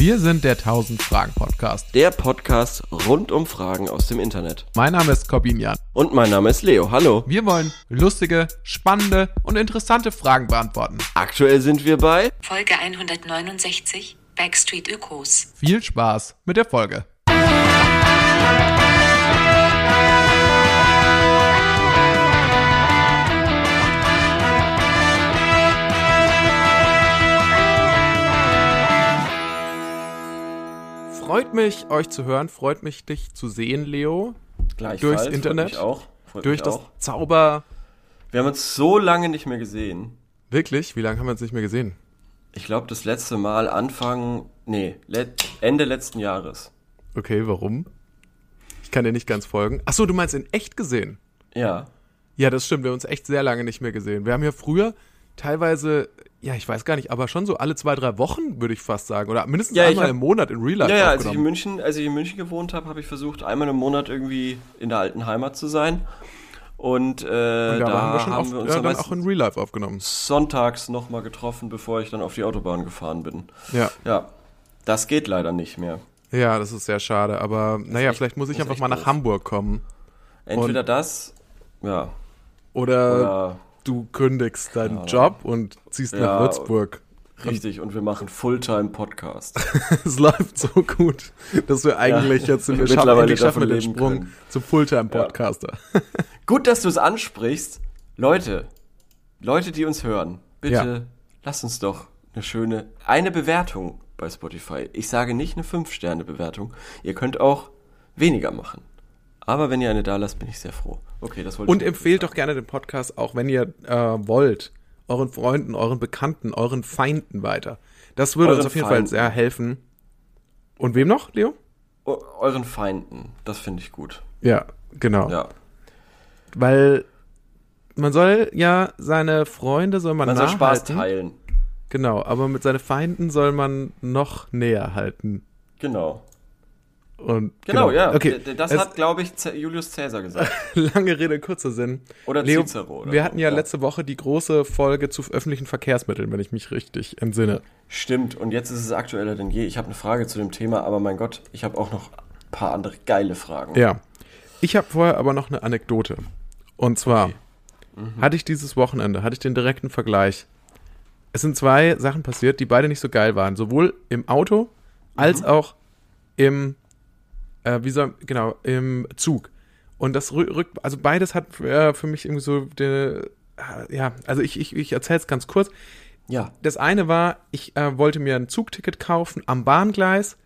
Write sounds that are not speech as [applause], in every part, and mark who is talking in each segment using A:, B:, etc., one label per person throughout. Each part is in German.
A: Wir sind der 1000 Fragen Podcast.
B: Der Podcast rund um Fragen aus dem Internet.
A: Mein Name ist Corbin Jan.
B: Und mein Name ist Leo. Hallo.
A: Wir wollen lustige, spannende und interessante Fragen beantworten.
B: Aktuell sind wir bei
C: Folge 169 Backstreet Ökos.
A: Viel Spaß mit der Folge. Freut mich, euch zu hören. Freut mich, dich zu sehen, Leo.
B: Gleichfalls.
A: Durchs
B: Freut
A: Internet.
B: Mich auch. Freut
A: Durch das
B: auch.
A: Zauber.
B: Wir haben uns so lange nicht mehr gesehen.
A: Wirklich? Wie lange haben wir uns nicht mehr gesehen?
B: Ich glaube, das letzte Mal Anfang, nee, let, Ende letzten Jahres.
A: Okay, warum? Ich kann dir nicht ganz folgen. Ach so, du meinst in echt gesehen?
B: Ja.
A: Ja, das stimmt. Wir haben uns echt sehr lange nicht mehr gesehen. Wir haben ja früher teilweise, ja, ich weiß gar nicht, aber schon so alle zwei, drei Wochen, würde ich fast sagen. Oder mindestens
B: Ja,
A: einmal
B: hab-
A: im Monat in Real Life
B: Ja, ja, als ich in. München, als ich in München gewohnt habe, habe ich versucht, einmal im Monat irgendwie in der alten Heimat zu sein. Und, äh,
A: Und da,
B: da
A: haben wir schon
B: haben
A: auf,
B: wir uns
A: ja,
B: dann
A: dann auch in Real Life aufgenommen.
B: sonntags nochmal getroffen, bevor ich dann auf die Autobahn gefahren bin.
A: Ja.
B: Ja, das geht leider nicht mehr.
A: Ja, das ist sehr schade. Aber naja,
B: echt-
A: vielleicht muss ich einfach mal nach
B: doof.
A: Hamburg kommen.
B: Entweder das, ja,
A: Oder
B: oder
A: du kündigst deinen Job und ziehst nach
B: Ja,
A: Würzburg.
B: richtig und wir machen Fulltime-Podcast. [laughs]
A: Es läuft so gut, dass wir eigentlich jetzt wir schaffen,
B: mittlerweile
A: schaffen wir den Sprung
B: können.
A: zum Fulltime-Podcaster. [laughs]
B: Gut, dass du es ansprichst. Leute, Leute, die uns hören, bitte
A: Ja.
B: lasst uns doch eine schöne, eine Bewertung bei Spotify. Ich sage nicht eine 5-Sterne-Bewertung. Ihr könnt auch weniger machen. Aber wenn ihr eine da lasst, bin ich sehr froh. Okay, das wollte
A: Und
B: ich
A: empfehlt doch gerne den Podcast auch, wenn ihr äh, wollt, euren Freunden, euren Bekannten, euren Feinden weiter. Das würde
B: Euren
A: uns auf jeden
B: Feinden.
A: Fall sehr helfen. Und wem noch, Leo?
B: Eu- euren Feinden. Das finde ich gut.
A: Ja, genau.
B: Ja.
A: Weil man soll ja seine Freunde soll man,
B: Man soll Spaß teilen.
A: Genau, aber mit seinen Feinden soll man noch näher halten.
B: Genau.
A: Und
B: Genau, ja.
A: Okay,
B: Das
A: es-
B: hat, glaube ich, Julius Caesar gesagt. [laughs]
A: lange Rede kurzer Sinn.
B: Oder
A: Leo,
B: Cicero. Oder
A: wir
B: so.
A: hatten ja, letzte Woche die große Folge zu öffentlichen Verkehrsmitteln, wenn ich mich richtig entsinne.
B: Stimmt, und jetzt ist es aktueller denn je. Ich habe eine Frage zu dem Thema, aber mein Gott, ich habe auch noch ein paar andere geile Fragen.
A: Ja. Ich habe vorher aber noch eine Anekdote. Und zwar
B: Mhm.
A: hatte ich dieses Wochenende, hatte ich den direkten Vergleich. Es sind zwei Sachen passiert, die beide nicht so geil waren. Sowohl im Auto als
B: Mhm.
A: auch im, äh, wie soll, genau, im Zug. Und das rü- rückt, also beides hat äh, für mich irgendwie so, de, äh, ja, also ich, ich, ich erzähle es ganz kurz.
B: Ja.
A: Das eine war, ich äh, wollte mir ein Zugticket kaufen am Bahngleis.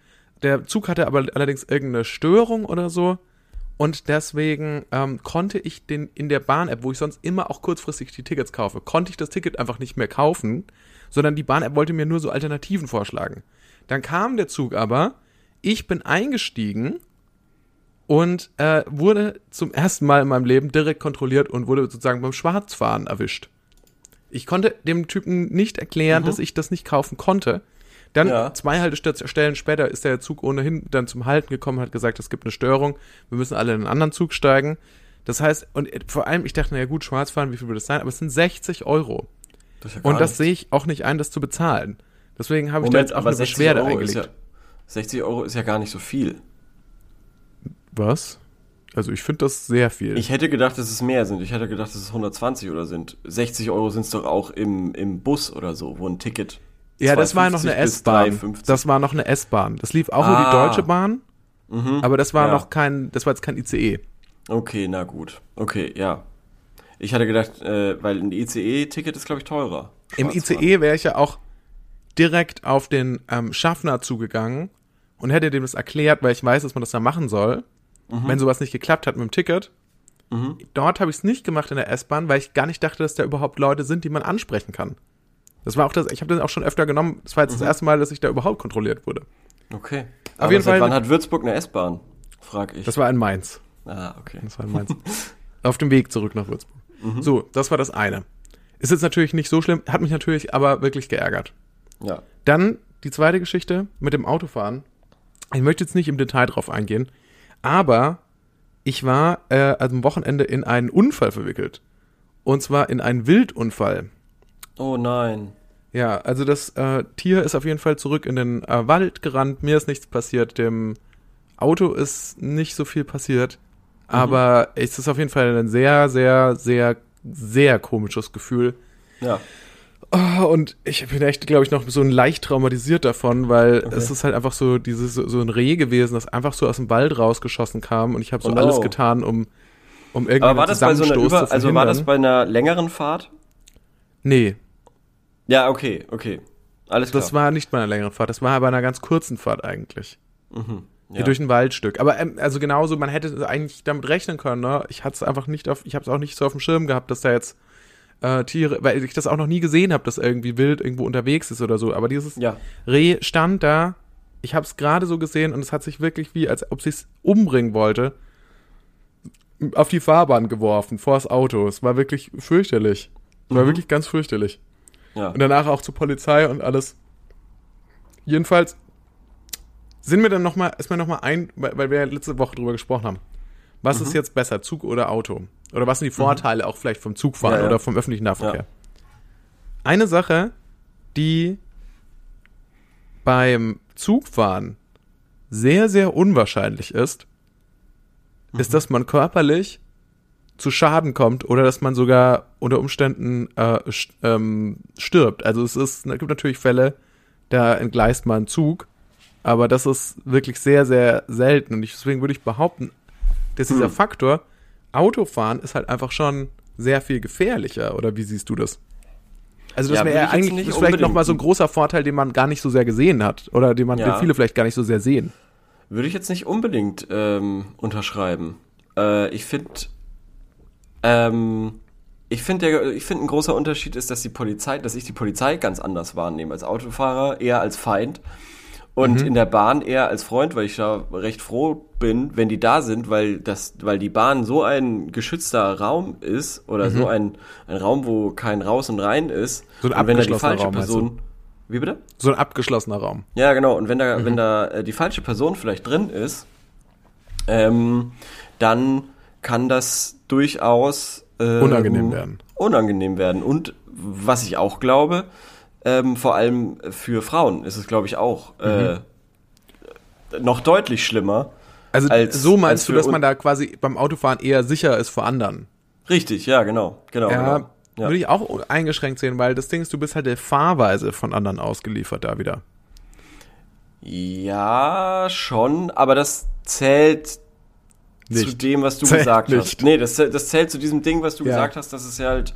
A: Der Zug hatte aber allerdings irgendeine Störung oder so. Und deswegen ähm, konnte ich den in der Bahn-App, wo ich sonst immer auch kurzfristig die Tickets kaufe, konnte ich das Ticket einfach nicht mehr kaufen, sondern die Bahn-App wollte mir nur so Alternativen vorschlagen. Dann kam der Zug aber, ich bin eingestiegen und äh, wurde zum ersten Mal in meinem Leben direkt kontrolliert und wurde sozusagen beim Schwarzfahren erwischt. Ich konnte dem Typen nicht erklären, dass ich das nicht kaufen konnte. Dann
B: Ja.
A: zwei Haltestellen später ist der Zug ohnehin dann zum Halten gekommen, hat gesagt, es gibt eine Störung, wir müssen alle in einen anderen Zug steigen. Das heißt, und vor allem, ich dachte, na ja gut, Schwarzfahren, wie viel würde das sein? Aber es sind 60 Euro.
B: Das ja
A: Und das
B: nichts.
A: sehe ich auch nicht ein, das zu bezahlen. Deswegen habe ich da
B: Moment,
A: jetzt auch
B: aber
A: eine
B: 60
A: Beschwerde
B: Euro,
A: eingelegt.
B: ja, 60 Euro ist ja gar nicht so viel.
A: Was? Also ich finde das sehr viel.
B: Ich hätte gedacht, dass es mehr sind. Ich hätte gedacht, dass es 120 oder sind. 60 Euro sind es doch auch im, im Bus oder so, wo ein Ticket.
A: ja, das war noch eine
B: 2,50 bis
A: S-Bahn.
B: 3,50.
A: Das war noch eine S-Bahn. Das lief auch über die
B: Ah. Mhm.
A: Deutsche Bahn, aber das war
B: ja.
A: noch kein, das war jetzt kein ICE.
B: Okay, na gut. Okay, ja. Ich hatte gedacht, äh, weil ein ICE-Ticket ist, glaube ich, teurer.
A: Im. ICE wäre ich ja auch direkt auf den ähm, Schaffner zugegangen und hätte dem das erklärt, weil ich weiß, dass man das da machen soll,
B: Mhm.
A: wenn sowas nicht geklappt hat mit dem Ticket. Dort habe ich es nicht gemacht in der S-Bahn, weil ich gar nicht dachte, dass da überhaupt Leute sind, die man ansprechen kann. Das war auch das, ich habe das auch schon öfter genommen. Das war jetzt
B: Mhm.
A: das erste Mal, dass ich da überhaupt kontrolliert wurde.
B: Okay.
A: Auf
B: Aber
A: jeden
B: seit
A: Fall-
B: wann hat Würzburg eine S-Bahn? Frag ich.
A: Das war in Mainz.
B: ah, okay.
A: Das war in Mainz. [laughs] Auf dem Weg zurück nach Würzburg. So, das war das eine. Ist jetzt natürlich nicht so schlimm, hat mich natürlich aber wirklich geärgert.
B: Ja.
A: Dann die zweite Geschichte mit dem Autofahren. Ich möchte jetzt nicht im Detail drauf eingehen, aber ich war äh, am Wochenende in einen Unfall verwickelt. Und zwar in einen Wildunfall.
B: Oh nein.
A: Ja, also das äh, Tier ist auf jeden Fall zurück in den äh, Wald gerannt. Mir ist nichts passiert. Dem Auto ist nicht so viel passiert. Aber es ist auf jeden Fall ein sehr, sehr, sehr, sehr komisches Gefühl.
B: Ja.
A: Oh, und ich bin echt, glaube ich, noch so ein leicht traumatisiert davon, weil es ist halt einfach so dieses so ein Reh gewesen, das einfach so aus dem Wald rausgeschossen kam und ich habe so
B: Oh
A: alles getan, um um irgendwie
B: Aber war das bei so einer Über also war das bei einer längeren Fahrt?
A: Nee,
B: Ja, okay, okay. Alles klar.
A: das war nicht bei einer längeren Fahrt, das war bei einer ganz kurzen Fahrt eigentlich.
B: Mhm.
A: Hier
B: Ja.
A: durch ein Waldstück. Aber ähm, also genauso, man hätte eigentlich damit rechnen können, ne? Ich hatte es einfach nicht auf, ich habe es auch nicht so auf dem Schirm gehabt, dass da jetzt äh, Tiere, weil ich das auch noch nie gesehen habe, dass irgendwie wild irgendwo unterwegs ist oder so. Aber dieses
B: ja.
A: Reh stand da, ich habe es gerade so gesehen und es hat sich wirklich wie, als ob sie es umbringen wollte, auf die Fahrbahn geworfen, vor das Auto. Es war wirklich fürchterlich. Es war
B: Mhm.
A: wirklich ganz fürchterlich.
B: Ja.
A: Und danach auch zur Polizei und alles. Jedenfalls sind wir dann noch mal, ist mir noch mal ein, weil, weil wir ja letzte Woche drüber gesprochen haben. Was
B: Mhm.
A: ist jetzt besser, Zug oder Auto? Oder was sind die Vorteile auch vielleicht vom Zugfahren
B: Ja, ja.
A: oder vom öffentlichen Nahverkehr?
B: Ja.
A: Eine Sache, die beim Zugfahren sehr, sehr unwahrscheinlich ist,
B: Mhm.
A: ist, dass man körperlich zu Schaden kommt oder dass man sogar unter Umständen äh, st ähm, stirbt. Also es ist, es gibt natürlich Fälle, da entgleist man einen Zug, aber das ist wirklich sehr, sehr selten. Und ich, deswegen würde ich behaupten, dass dieser
B: Hm.
A: Faktor Autofahren ist halt einfach schon sehr viel gefährlicher. Oder wie siehst du das? Also das
B: Ja,
A: wäre eigentlich
B: nicht
A: ist vielleicht nochmal so ein großer Vorteil, den man gar nicht so sehr gesehen hat. Oder den man
B: Ja.
A: den viele vielleicht gar nicht so sehr sehen.
B: Würde ich jetzt nicht unbedingt ähm, unterschreiben. Äh, ich finde, ähm, ich finde, ich finde, ein großer Unterschied ist, dass die Polizei, dass ich die Polizei ganz anders wahrnehme als Autofahrer, eher als Feind und in der Bahn eher als Freund, weil ich da recht froh bin, wenn die da sind, weil das, weil die Bahn so ein geschützter Raum ist oder so ein, ein Raum, wo kein Raus und Rein ist.
A: So ein
B: und wenn da die
A: abgeschlossener
B: falsche
A: Raum?
B: Person, wie bitte?
A: So ein abgeschlossener Raum.
B: Ja, genau. Und wenn da, wenn da äh, die falsche Person vielleicht drin ist, ähm, dann kann das durchaus ähm,
A: Unangenehm werden.
B: Unangenehm werden. Und was ich auch glaube, ähm, vor allem für Frauen ist es, glaube ich, auch äh, noch deutlich schlimmer.
A: Also
B: Als-
A: so
B: als
A: meinst du,
B: für
A: dass man da quasi beim Autofahren eher sicher ist vor anderen?
B: Richtig, ja, genau. genau,
A: Ja,
B: genau. Ja.
A: würde ich auch eingeschränkt sehen, weil das Ding ist, du bist halt der Fahrweise von anderen ausgeliefert da wieder.
B: Ja, schon, aber das zählt zu
A: Nicht.
B: dem, was du
A: Zählt
B: gesagt
A: nicht.
B: hast. Nee, das, das zählt zu diesem Ding, was du
A: Ja.
B: gesagt hast, das ist ja halt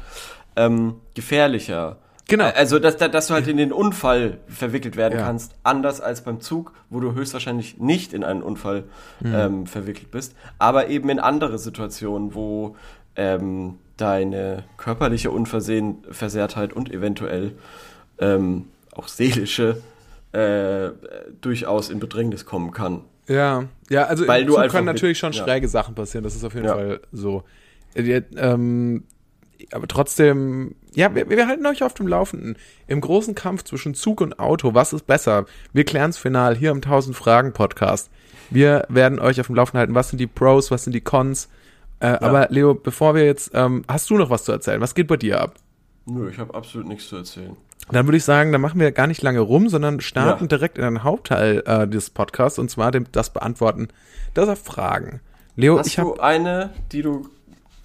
B: ähm, gefährlicher.
A: Genau.
B: Also, dass, dass du halt in den Unfall verwickelt werden
A: Ja.
B: kannst, anders als beim Zug, wo du höchstwahrscheinlich nicht in einen Unfall
A: Mhm.
B: ähm, verwickelt bist, aber eben in andere Situationen, wo ähm, deine körperliche Unversehrtheit und eventuell ähm, auch seelische äh, durchaus in Bedrängnis kommen kann.
A: Ja, ja, also
B: Weil
A: im
B: du
A: Zug können natürlich schon
B: ja.
A: schräge Sachen passieren, das ist auf jeden
B: Ja.
A: Fall so. Äh, ähm, aber trotzdem, ja, wir, wir halten euch auf dem Laufenden. Im großen Kampf zwischen Zug und Auto, was ist besser? Wir klären es final hier im 1000 Fragen Podcast. Wir werden euch auf dem Laufenden halten. Was sind die Pros, was sind die Cons? Äh, Aber Leo, bevor wir jetzt, ähm, hast du noch was zu erzählen? Was geht bei dir ab?
B: Nö, ich habe absolut nichts zu erzählen.
A: Dann würde ich sagen, dann machen wir gar nicht lange rum, sondern starten
B: Ja.
A: direkt in den Hauptteil äh, des Podcasts und zwar dem, das Beantworten dieser Fragen. Leo,
B: Hast
A: ich habe
B: du eine, die du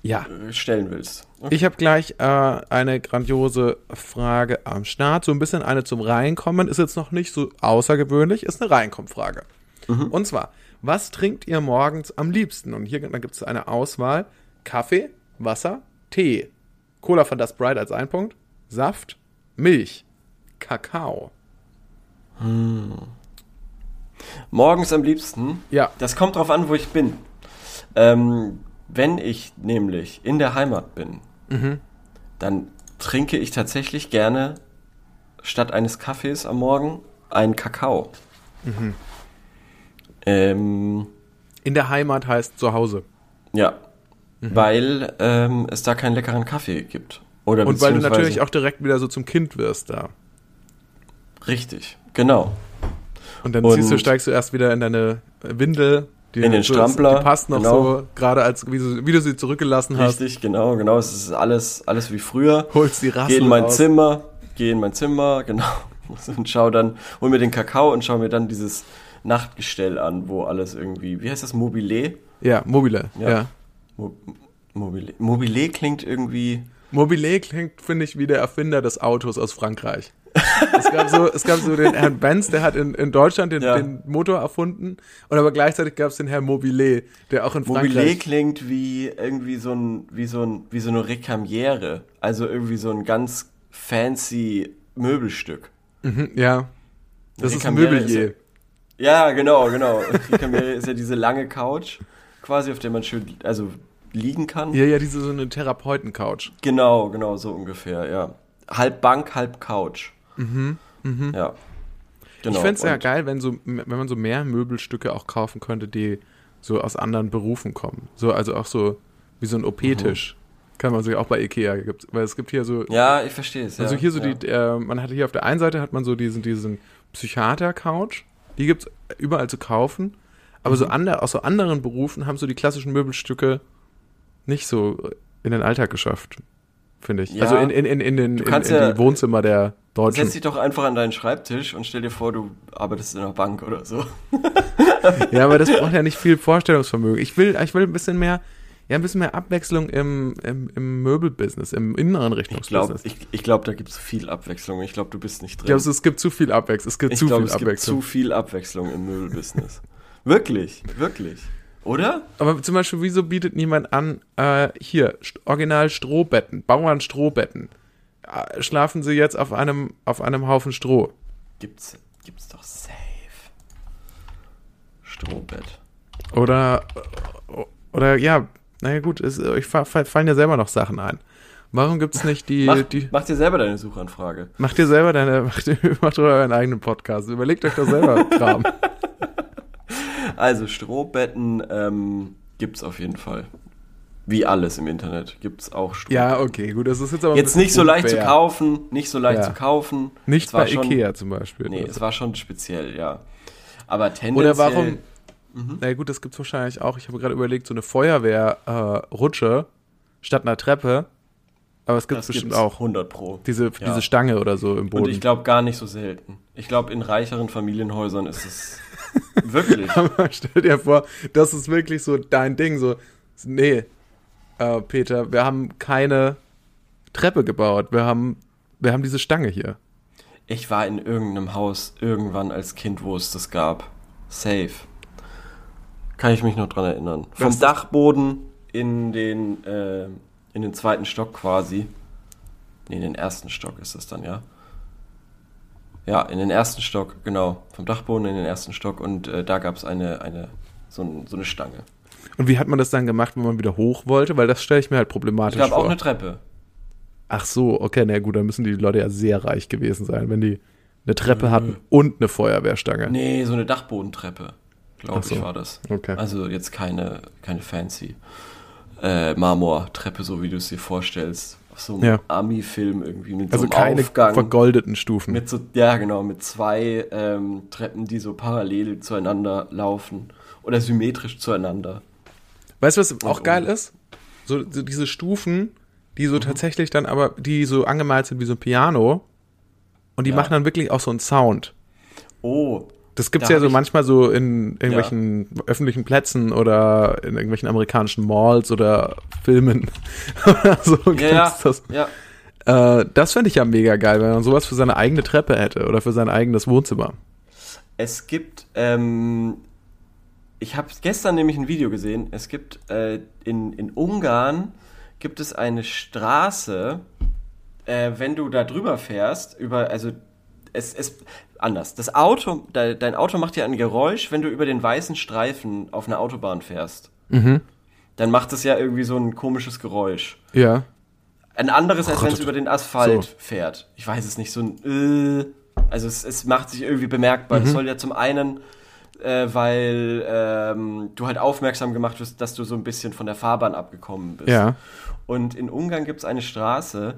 A: ja,
B: äh, stellen willst? Okay.
A: ich habe gleich äh, eine grandiose Frage am Start, so ein bisschen eine zum Reinkommen, ist jetzt noch nicht so außergewöhnlich, ist eine Reinkommfrage. Und zwar, was trinkt ihr morgens am liebsten? Und hier gibt es eine Auswahl: Kaffee, Wasser, Tee, Cola von das Bright als ein Punkt, Saft, Milch, Kakao.
B: Morgens am liebsten.
A: Ja.
B: Das kommt drauf an, wo ich bin. Ähm, wenn ich nämlich in der Heimat bin,
A: Mhm.
B: dann trinke ich tatsächlich gerne statt eines Kaffees am Morgen einen Kakao.
A: Mhm.
B: Ähm,
A: In der Heimat heißt zu Hause.
B: ja,
A: Mhm.
B: weil ähm, es da keinen leckeren Kaffee gibt. Oder
A: Und weil du natürlich auch direkt wieder so zum Kind wirst da.
B: Richtig, genau.
A: Und dann
B: Und-
A: ziehst du, steigst du erst wieder in deine Windel. Die,
B: In den Strampler,
A: Die passt noch
B: genau.
A: so, gerade als wie du, wie du sie zurückgelassen hast.
B: Richtig, genau, genau. Es ist alles, alles wie früher.
A: Holst die Rassel
B: Geh in mein
A: raus.
B: Zimmer, gehe in mein Zimmer, [laughs] genau, und schau dann, hol mir den Kakao und schau mir dann dieses Nachtgestell an, wo alles irgendwie, wie heißt das, Mobile?
A: Ja, Mobile,
B: Ja.
A: ja.
B: Mo Mobile. Mobile klingt irgendwie,
A: Mobile klingt, finde ich, wie der Erfinder des Autos aus Frankreich. es, gab so, es gab so den Herrn Benz, der hat in, in Deutschland den,
B: Ja.
A: den Motor erfunden. Und aber gleichzeitig gab es den Herrn Mobile, der auch in
B: Mobile
A: Frankreich.
B: klingt wie irgendwie so ein, wie so ein, wie so eine Rekamiere. Also irgendwie so ein ganz fancy Möbelstück.
A: Mhm, ja. Das ist ein Möbelier.
B: Ja, genau, genau. Rekamiere ist ja diese lange Couch, quasi, auf der man schön, also liegen kann.
A: Ja, ja, diese so eine Therapeuten-Couch.
B: Genau, genau, so ungefähr, ja. Halb Bank, halb Couch. Mhm, Ja. Genau.
A: ich fände es ja geil, wenn, so, wenn man so mehr Möbelstücke auch kaufen könnte, die so aus anderen Berufen kommen. So, also auch so wie so ein OP-Tisch. Kann man sich auch bei Ikea gibt, weil es gibt hier so,
B: Ja, ich verstehe es.
A: also
B: ja,
A: hier so
B: ja.
A: die, äh, man hat hier auf der einen Seite hat man so diesen, diesen Psychiater-Couch, die gibt's überall zu kaufen, aber
B: Mhm.
A: so ander, aus so anderen Berufen haben so die klassischen Möbelstücke nicht so in den Alltag geschafft, finde ich.
B: Ja.
A: Also in, in, in, in, den, in, in
B: kannst ja-
A: die Wohnzimmer der Deutschen.
B: Setz dich doch einfach an deinen Schreibtisch und stell dir vor, du arbeitest in einer Bank oder so. [laughs]
A: Ja, aber das braucht ja nicht viel Vorstellungsvermögen. Ich will, ich will ein bisschen mehr, ja, ein bisschen mehr Abwechslung im, im, im Möbelbusiness, im inneren
B: Ich glaube,
A: Richtungsbusiness.
B: ich, ich glaub, da gibt es viel Abwechslung. Ich glaube, du bist nicht
A: Ich
B: drin.
A: glaube, es gibt zu viel Abwechslung. Es gibt
B: Ich
A: zu
B: glaube,
A: viel
B: es gibt
A: Abwechslung.
B: zu viel Abwechslung im Möbelbusiness. wirklich, wirklich. Oder?
A: aber zum Beispiel, wieso bietet niemand an, äh, hier, Original Strohbetten, Bauern Strohbetten. Äh, Schlafen sie jetzt auf einem, auf einem Haufen Stroh.
B: Gibt's, gibt's doch safe. Strohbett.
A: Oder, oder ja, naja gut, es, euch fa- fa- fallen ja selber noch Sachen ein. Warum gibt's nicht die,
B: Mach,
A: die,
B: mach dir selber deine Suchanfrage.
A: Macht ihr selber deine, [laughs] macht, ihr, macht ihr euren eigenen Podcast. Überlegt euch doch selber Kram. [laughs]
B: Also Strohbetten ähm, gibt's auf jeden Fall. Wie alles im Internet gibt's auch Strohbetten.
A: ja, okay, gut, das ist jetzt aber
B: Jetzt nicht so leicht zu
A: unfair.
B: kaufen, nicht so leicht
A: Ja.
B: zu kaufen.
A: Nicht
B: Es
A: bei
B: schon,
A: Ikea zum Beispiel.
B: Nee, es war schon speziell, ja. Aber tendenziell.
A: Oder warum,
B: Mhm.
A: na gut, das gibt's wahrscheinlich auch. Ich habe gerade überlegt, so eine Feuerwehrrutsche äh, statt einer Treppe. Aber es gibt
B: Das
A: bestimmt auch
B: 100 pro.
A: diese,
B: Ja.
A: diese Stange oder so im
B: Und
A: Boden.
B: ich glaube gar nicht so selten. Ich glaube, in reicheren Familienhäusern ist es [laughs] wirklich.
A: Aber stell dir vor, das ist wirklich so dein Ding. So, nee, äh, Peter, wir haben keine Treppe gebaut. Wir haben, wir haben diese Stange hier.
B: Ich war in irgendeinem Haus irgendwann als Kind, wo es das gab. Safe. Kann ich mich noch dran erinnern. Vom
A: Was-
B: Dachboden in den, äh, in den zweiten Stock quasi. Nee, in den ersten Stock ist das dann, ja. Ja, in den ersten Stock, genau. Vom Dachboden in den ersten Stock und äh, da gab es eine, eine, so, ein, so eine Stange.
A: Und wie hat man das dann gemacht, wenn man wieder hoch wollte? Weil das stelle ich mir halt
B: Ich
A: problematisch
B: glaube auch
A: vor.
B: eine Treppe.
A: Ach so, okay, na gut, dann müssen die Leute ja sehr reich gewesen sein, wenn die eine Treppe
B: Mhm.
A: hatten und eine Feuerwehrstange.
B: Nee, so eine Dachbodentreppe, glaube
A: so.
B: ich, war das.
A: Okay.
B: Also jetzt keine, keine fancy äh, Marmortreppe, so wie du es dir vorstellst. So einem
A: Ja.
B: Ami-Film irgendwie mit
A: also
B: so einem
A: keine
B: Aufgang.
A: vergoldeten Stufen.
B: Mit so, ja, genau, mit zwei ähm, Treppen, die so parallel zueinander laufen. Oder symmetrisch zueinander.
A: Weißt du, was auch
B: oh.
A: geil ist? So, so diese Stufen, die
B: Mhm.
A: so tatsächlich dann aber, die so angemalt sind wie so ein Piano. Und die
B: Ja.
A: machen dann wirklich auch so einen Sound.
B: Oh,
A: Das gibt's
B: Da
A: ja so manchmal so in irgendwelchen öffentlichen Plätzen oder in irgendwelchen amerikanischen Malls oder Filmen. [laughs] oder so
B: ja, ja,
A: das.
B: ja.
A: Äh, das fände ich ja mega geil, wenn man sowas für seine eigene Treppe hätte oder für sein eigenes Wohnzimmer.
B: Es gibt, ähm, ich habe gestern nämlich ein Video gesehen. Es gibt äh, in, in Ungarn gibt es eine Straße, äh, wenn du da drüber fährst, über, also es ist anders. Das Auto, de, dein Auto macht ja ein Geräusch, wenn du über den weißen Streifen auf einer Autobahn fährst.
A: Mhm.
B: Dann macht es ja irgendwie so ein komisches Geräusch.
A: Ja.
B: Ein anderes, als wenn es über den Asphalt
A: So.
B: fährt. Ich weiß es nicht, so ein äh, Also es, es macht sich irgendwie bemerkbar.
A: Mhm.
B: Das soll ja zum einen, äh, weil ähm, du halt aufmerksam gemacht wirst, dass du so ein bisschen von der Fahrbahn abgekommen bist.
A: Ja.
B: Und in Ungarn gibt es eine Straße,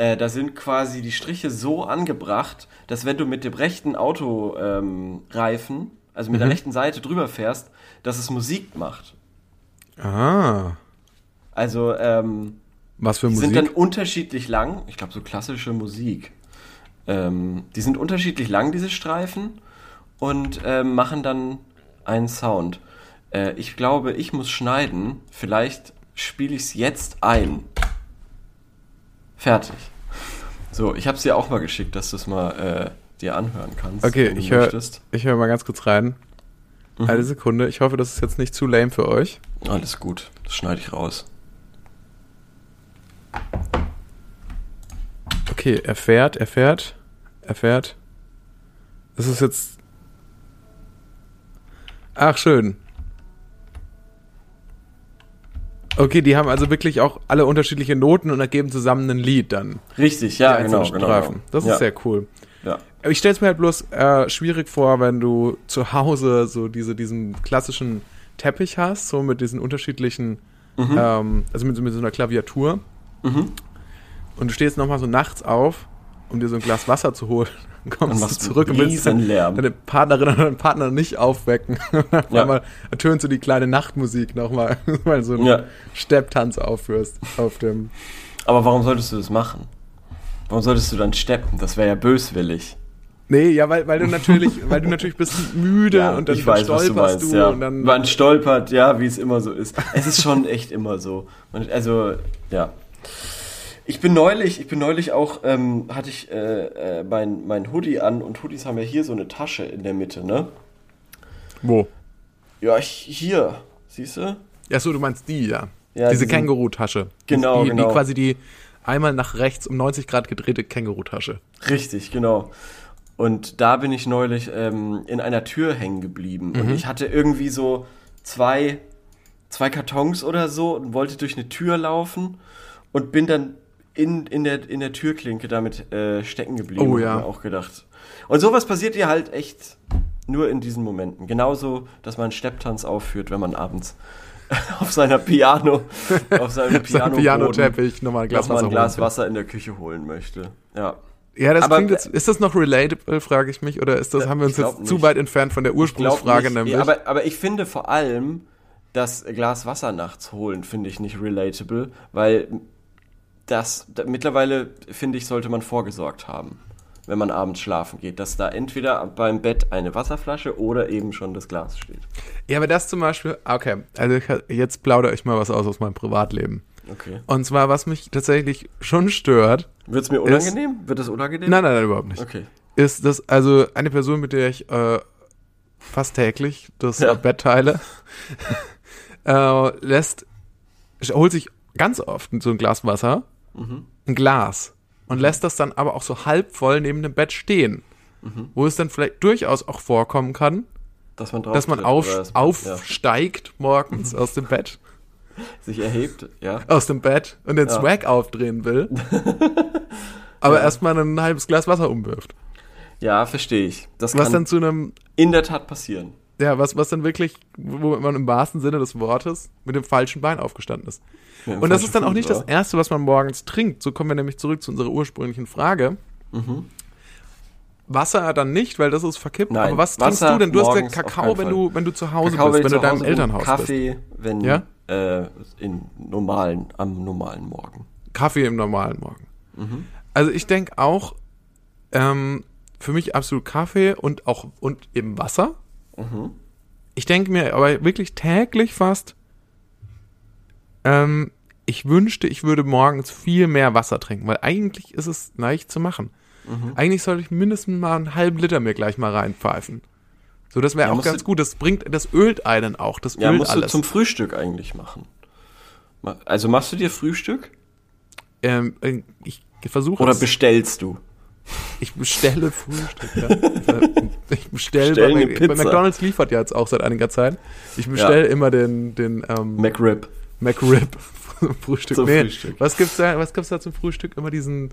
B: äh, da sind quasi die Striche so angebracht, dass wenn du mit dem rechten Autoreifen, ähm, Reifen, also mit der
A: Mhm.
B: rechten Seite drüber fährst, dass es Musik macht.
A: Ah.
B: Also ähm,
A: Was für
B: die
A: Musik?
B: sind dann unterschiedlich lang. Ich glaube, so klassische Musik. Ähm, die sind unterschiedlich lang, diese Streifen, und ähm, machen dann einen Sound. Äh, ich glaube, ich muss schneiden. Vielleicht spiele ich es jetzt ein. Fertig. So, ich habe es dir auch mal geschickt, dass du es mal äh, dir anhören kannst.
A: Okay, ich höre hör mal ganz kurz rein. Eine Sekunde. Ich hoffe, das ist jetzt nicht zu lame für euch.
B: Alles gut, das schneide ich raus.
A: Okay, er fährt, er fährt, er fährt. Das ist jetzt. Ach, schön. Okay, die haben also wirklich auch alle unterschiedliche Noten und ergeben zusammen ein Lied dann.
B: Richtig, ja, genau, genau. Genau.
A: Das
B: ja,
A: ist sehr cool.
B: Ja.
A: Ich stelle es mir halt bloß äh, schwierig vor, wenn du zu Hause so diese, diesen klassischen Teppich hast, so mit diesen unterschiedlichen,
B: Mhm.
A: ähm, also mit, so- mit so einer Klaviatur.
B: Mhm.
A: Und du stehst nochmal so nachts auf, um dir so ein Glas Wasser zu holen. [laughs] Dann kommst du zurück und willst dann deine Partnerin oder deinen Partner nicht aufwecken. [laughs]
B: Ja.
A: ja. ertönst du die kleine Nachtmusik nochmal, [laughs] weil so einen
B: Ja.
A: Stepptanz aufführst auf dem.
B: Aber warum solltest du das machen? Warum solltest du dann steppen? Das wäre ja böswillig.
A: Nee, ja, weil, weil du natürlich, weil du natürlich bist müde und dann
B: ich weiß, was du
A: stolperst
B: meinst,
A: du
B: ja.
A: und dann.
B: Man stolpert, ja, wie es immer so ist. Es ist schon echt immer so. Man, also, ja. Ich bin neulich, ich bin neulich auch, ähm, hatte ich äh, äh, mein, mein Hoodie an und Hoodies haben ja hier so eine Tasche in der Mitte, ne?
A: Wo?
B: Ja, ich, hier, siehst du?
A: Ja, so, du meinst die, ja.
B: Ja,
A: Diese Känguru-Tasche.
B: Genau,
A: die,
B: genau.
A: Die quasi die einmal nach rechts um 90 Grad gedrehte Känguru-Tasche.
B: Richtig, genau. Und da bin ich neulich ähm, in einer Tür hängen geblieben.
A: Mhm.
B: Und ich hatte irgendwie so zwei, zwei Kartons oder so und wollte durch eine Tür laufen und bin dann in, in, der, in der Türklinke damit äh, stecken geblieben.
A: Oh, ja.
B: mir auch gedacht. Und sowas passiert dir halt echt nur in diesen Momenten. Genauso, dass man einen Stepptanz aufführt, wenn man abends [laughs] auf seiner Piano, auf seinem [laughs]
A: Sein
B: Piano
A: Pianoteppich, nochmal ein Glas Wasser
B: ein Glas. Wasser in der Küche holen möchte. Ja.
A: Ja, das
B: Aber-
A: klingt jetzt, ist das noch relatable, frage ich mich, oder ist das,
B: Äh,
A: haben wir uns jetzt zu
B: nicht.
A: weit entfernt von der Ursprungsfrage nämlich?
B: Ja, aber, aber ich finde vor allem, das Glas Wasser nachts holen, finde ich nicht relatable, weil das, da, mittlerweile, finde ich, sollte man vorgesorgt haben, wenn man abends schlafen geht, dass da entweder beim Bett eine Wasserflasche oder eben schon das Glas steht.
A: ja, aber das zum Beispiel, okay, also ich, jetzt plaudere ich mal was aus aus meinem Privatleben.
B: Okay.
A: Und zwar, was mich tatsächlich schon stört,
B: Wird es mir unangenehm? Wird das unangenehm?
A: nein, nein, nein, überhaupt nicht.
B: Okay.
A: ist das also eine Person, mit der ich äh, fast täglich das
B: Ja.
A: Bett teile, [laughs] äh, lässt, holt sich ganz oft so ein Glas Wasser,
B: Mhm.
A: ein Glas, und lässt das dann aber auch so halb voll neben dem Bett stehen.
B: Mhm.
A: Wo es dann vielleicht durchaus auch vorkommen kann,
B: Dass man
A: dass man auf,
B: man- ja,
A: aufsteigt morgens aus dem Bett, [laughs]
B: sich erhebt, ja.
A: aus dem Bett und den
B: Ja.
A: Swag aufdrehen will, [laughs] aber erstmal ein halbes Glas Wasser umwirft.
B: Ja, verstehe ich. Das
A: Was
B: kann
A: dann zu einem
B: in der Tat passieren.
A: Ja, was, was dann wirklich, wo man im wahrsten Sinne des Wortes mit dem falschen Bein aufgestanden ist.
B: Ja,
A: Und das ist dann auch nicht das? Erste, was man morgens trinkt. So kommen wir nämlich zurück zu unserer ursprünglichen Frage.
B: Mhm.
A: Wasser dann nicht, weil das ist verkippt.
B: Nein,
A: aber was
B: Wasser
A: trinkst du denn? Du hast
B: auf
A: Kakao, wenn du, wenn du zu Hause
B: Kakao,
A: bist, wenn du deinem Elternhaus bist.
B: Kaffee, wenn
A: Ja?
B: äh, in normalen, am normalen Morgen.
A: Kaffee im normalen Morgen.
B: Mhm.
A: Also ich denke auch, ähm, für mich absolut Kaffee und auch und eben Wasser.
B: Mhm.
A: Ich denke mir aber wirklich täglich fast, ähm, ich wünschte, ich würde morgens viel mehr Wasser trinken, weil eigentlich ist es leicht zu machen.
B: Mhm.
A: Eigentlich sollte ich mindestens mal einen halben Liter mir gleich mal reinpfeifen. So, das wäre
B: Ja,
A: auch ganz gut. Das bringt, das ölt einen auch. Das
B: Ja,
A: ölt
B: musst
A: alles.
B: du zum Frühstück eigentlich machen. Ma- Also machst du dir Frühstück
A: ähm, äh, ich versuche
B: oder
A: es-
B: bestellst du?
A: Ich bestelle Frühstück, ja. [laughs] Ich bestelle
B: Bestell
A: bei, bei. McDonalds liefert ja jetzt auch seit einiger Zeit. Ich bestelle immer den, den ähm,
B: McRib.
A: McRib Frühstück.
B: Zum
A: nee,
B: Frühstück.
A: Was gibt's da, was gibt's da zum Frühstück? Immer diesen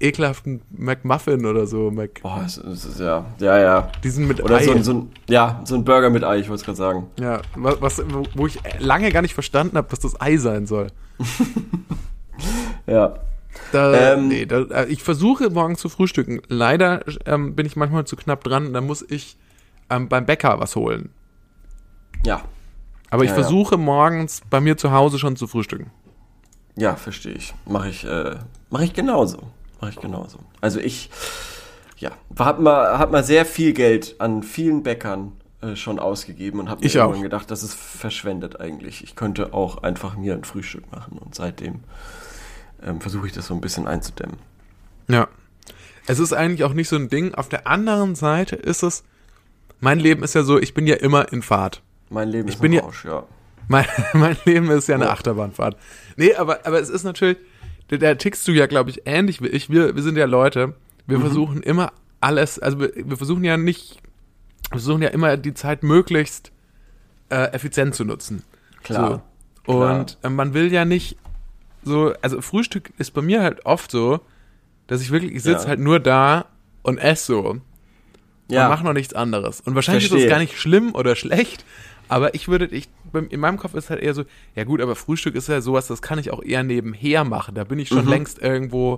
A: ekelhaften McMuffin oder so. Mac,
B: Boah, es ist ja, ja, ja.
A: diesen mit
B: Oder
A: Ei.
B: so ein, so ein, ja, so ein Burger mit Ei, ich wollte es gerade sagen.
A: ja, was, was, wo- wo ich lange gar nicht verstanden habe, dass das Ei sein soll. [laughs]
B: Ja.
A: Da,
B: Ähm,
A: nee, da, äh, ich versuche morgens zu frühstücken. Leider ähm, bin ich manchmal zu knapp dran. Da muss ich ähm, beim Bäcker was holen.
B: Ja.
A: Aber ich
B: Ja, ja.
A: versuche morgens bei mir zu Hause schon zu frühstücken.
B: Ja, verstehe ich. Mache ich, äh, mache ich genauso. Mache ich genauso. Also ich, ja, hat man, hat man sehr viel Geld an vielen Bäckern äh, schon ausgegeben und habe mir
A: Ich
B: irgendwann
A: auch.
B: gedacht, das ist verschwendet eigentlich. Ich könnte auch einfach mir ein Frühstück machen und seitdem ähm, versuche ich das so ein bisschen einzudämmen.
A: Ja. Es ist eigentlich auch nicht so ein Ding. Auf der anderen Seite ist es, mein Leben ist ja so, ich bin ja immer in Fahrt.
B: Mein Leben
A: Ich
B: ist
A: bin
B: ein
A: ja-
B: Rausch, ja.
A: Mein, [laughs] mein Leben ist ja eine
B: Ja.
A: Achterbahnfahrt. Nee, aber, aber es ist natürlich, da, da tickst du ja, glaube ich, ähnlich wie ich. Wir, wir sind ja Leute, wir
B: Mhm.
A: versuchen immer alles, also wir, wir versuchen ja nicht, wir versuchen ja immer die Zeit möglichst äh, effizient zu nutzen.
B: Klar.
A: So.
B: Klar.
A: Und äh, man will ja nicht so, also Frühstück ist bei mir halt oft so, dass ich wirklich, ich sitze
B: Ja.
A: halt nur da und esse so.
B: Ja,
A: Man macht noch nichts anderes. Und wahrscheinlich ist
B: Verstehe.
A: das gar nicht schlimm oder schlecht, aber ich würde, ich, in meinem Kopf ist halt eher so, ja gut, aber Frühstück ist ja sowas, das kann ich auch eher nebenher machen. Da bin ich schon längst irgendwo,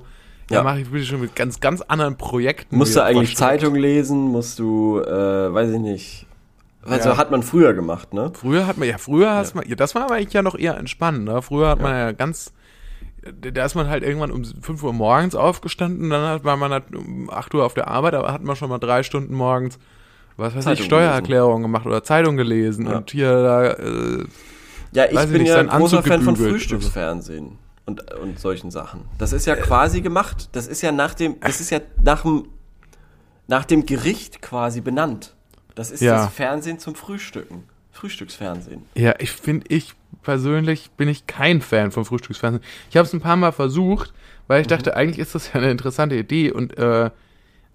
A: da
B: Mhm. Ja.
A: mache ich bin schon mit ganz, ganz anderen Projekten.
B: musst du eigentlich. Zeitung lesen? Musst du, äh, weiß ich nicht. Also
A: Ja.
B: hat man früher gemacht, ne?
A: Früher hat man, ja, früher hast man, ja, das war aber eigentlich ja noch eher entspannend, ne? Früher hat man ja ganz, da ist man halt irgendwann um 5 Uhr morgens aufgestanden, dann hat, war man halt um 8 Uhr auf der Arbeit, aber hat man schon mal drei Stunden morgens, was weiß
B: Zeitung
A: ich, Steuererklärung gemacht oder Zeitung gelesen
B: Ja.
A: und hier da, äh,
B: Ja, ich
A: ich
B: bin
A: nicht,
B: ja ein großer Fan von
A: gebügelt
B: Frühstücksfernsehen und, und solchen Sachen. Das ist ja quasi gemacht. Das ist ja nach dem, das ist ja nach dem, nach dem Gericht quasi benannt. Das ist
A: Ja.
B: das Fernsehen zum Frühstücken. Frühstücksfernsehen.
A: Ja, ich finde, ich persönlich bin ich kein Fan vom Frühstücksfernsehen. Ich habe es ein paar Mal versucht, weil
B: Mhm.
A: ich dachte, eigentlich ist das ja eine interessante Idee und äh,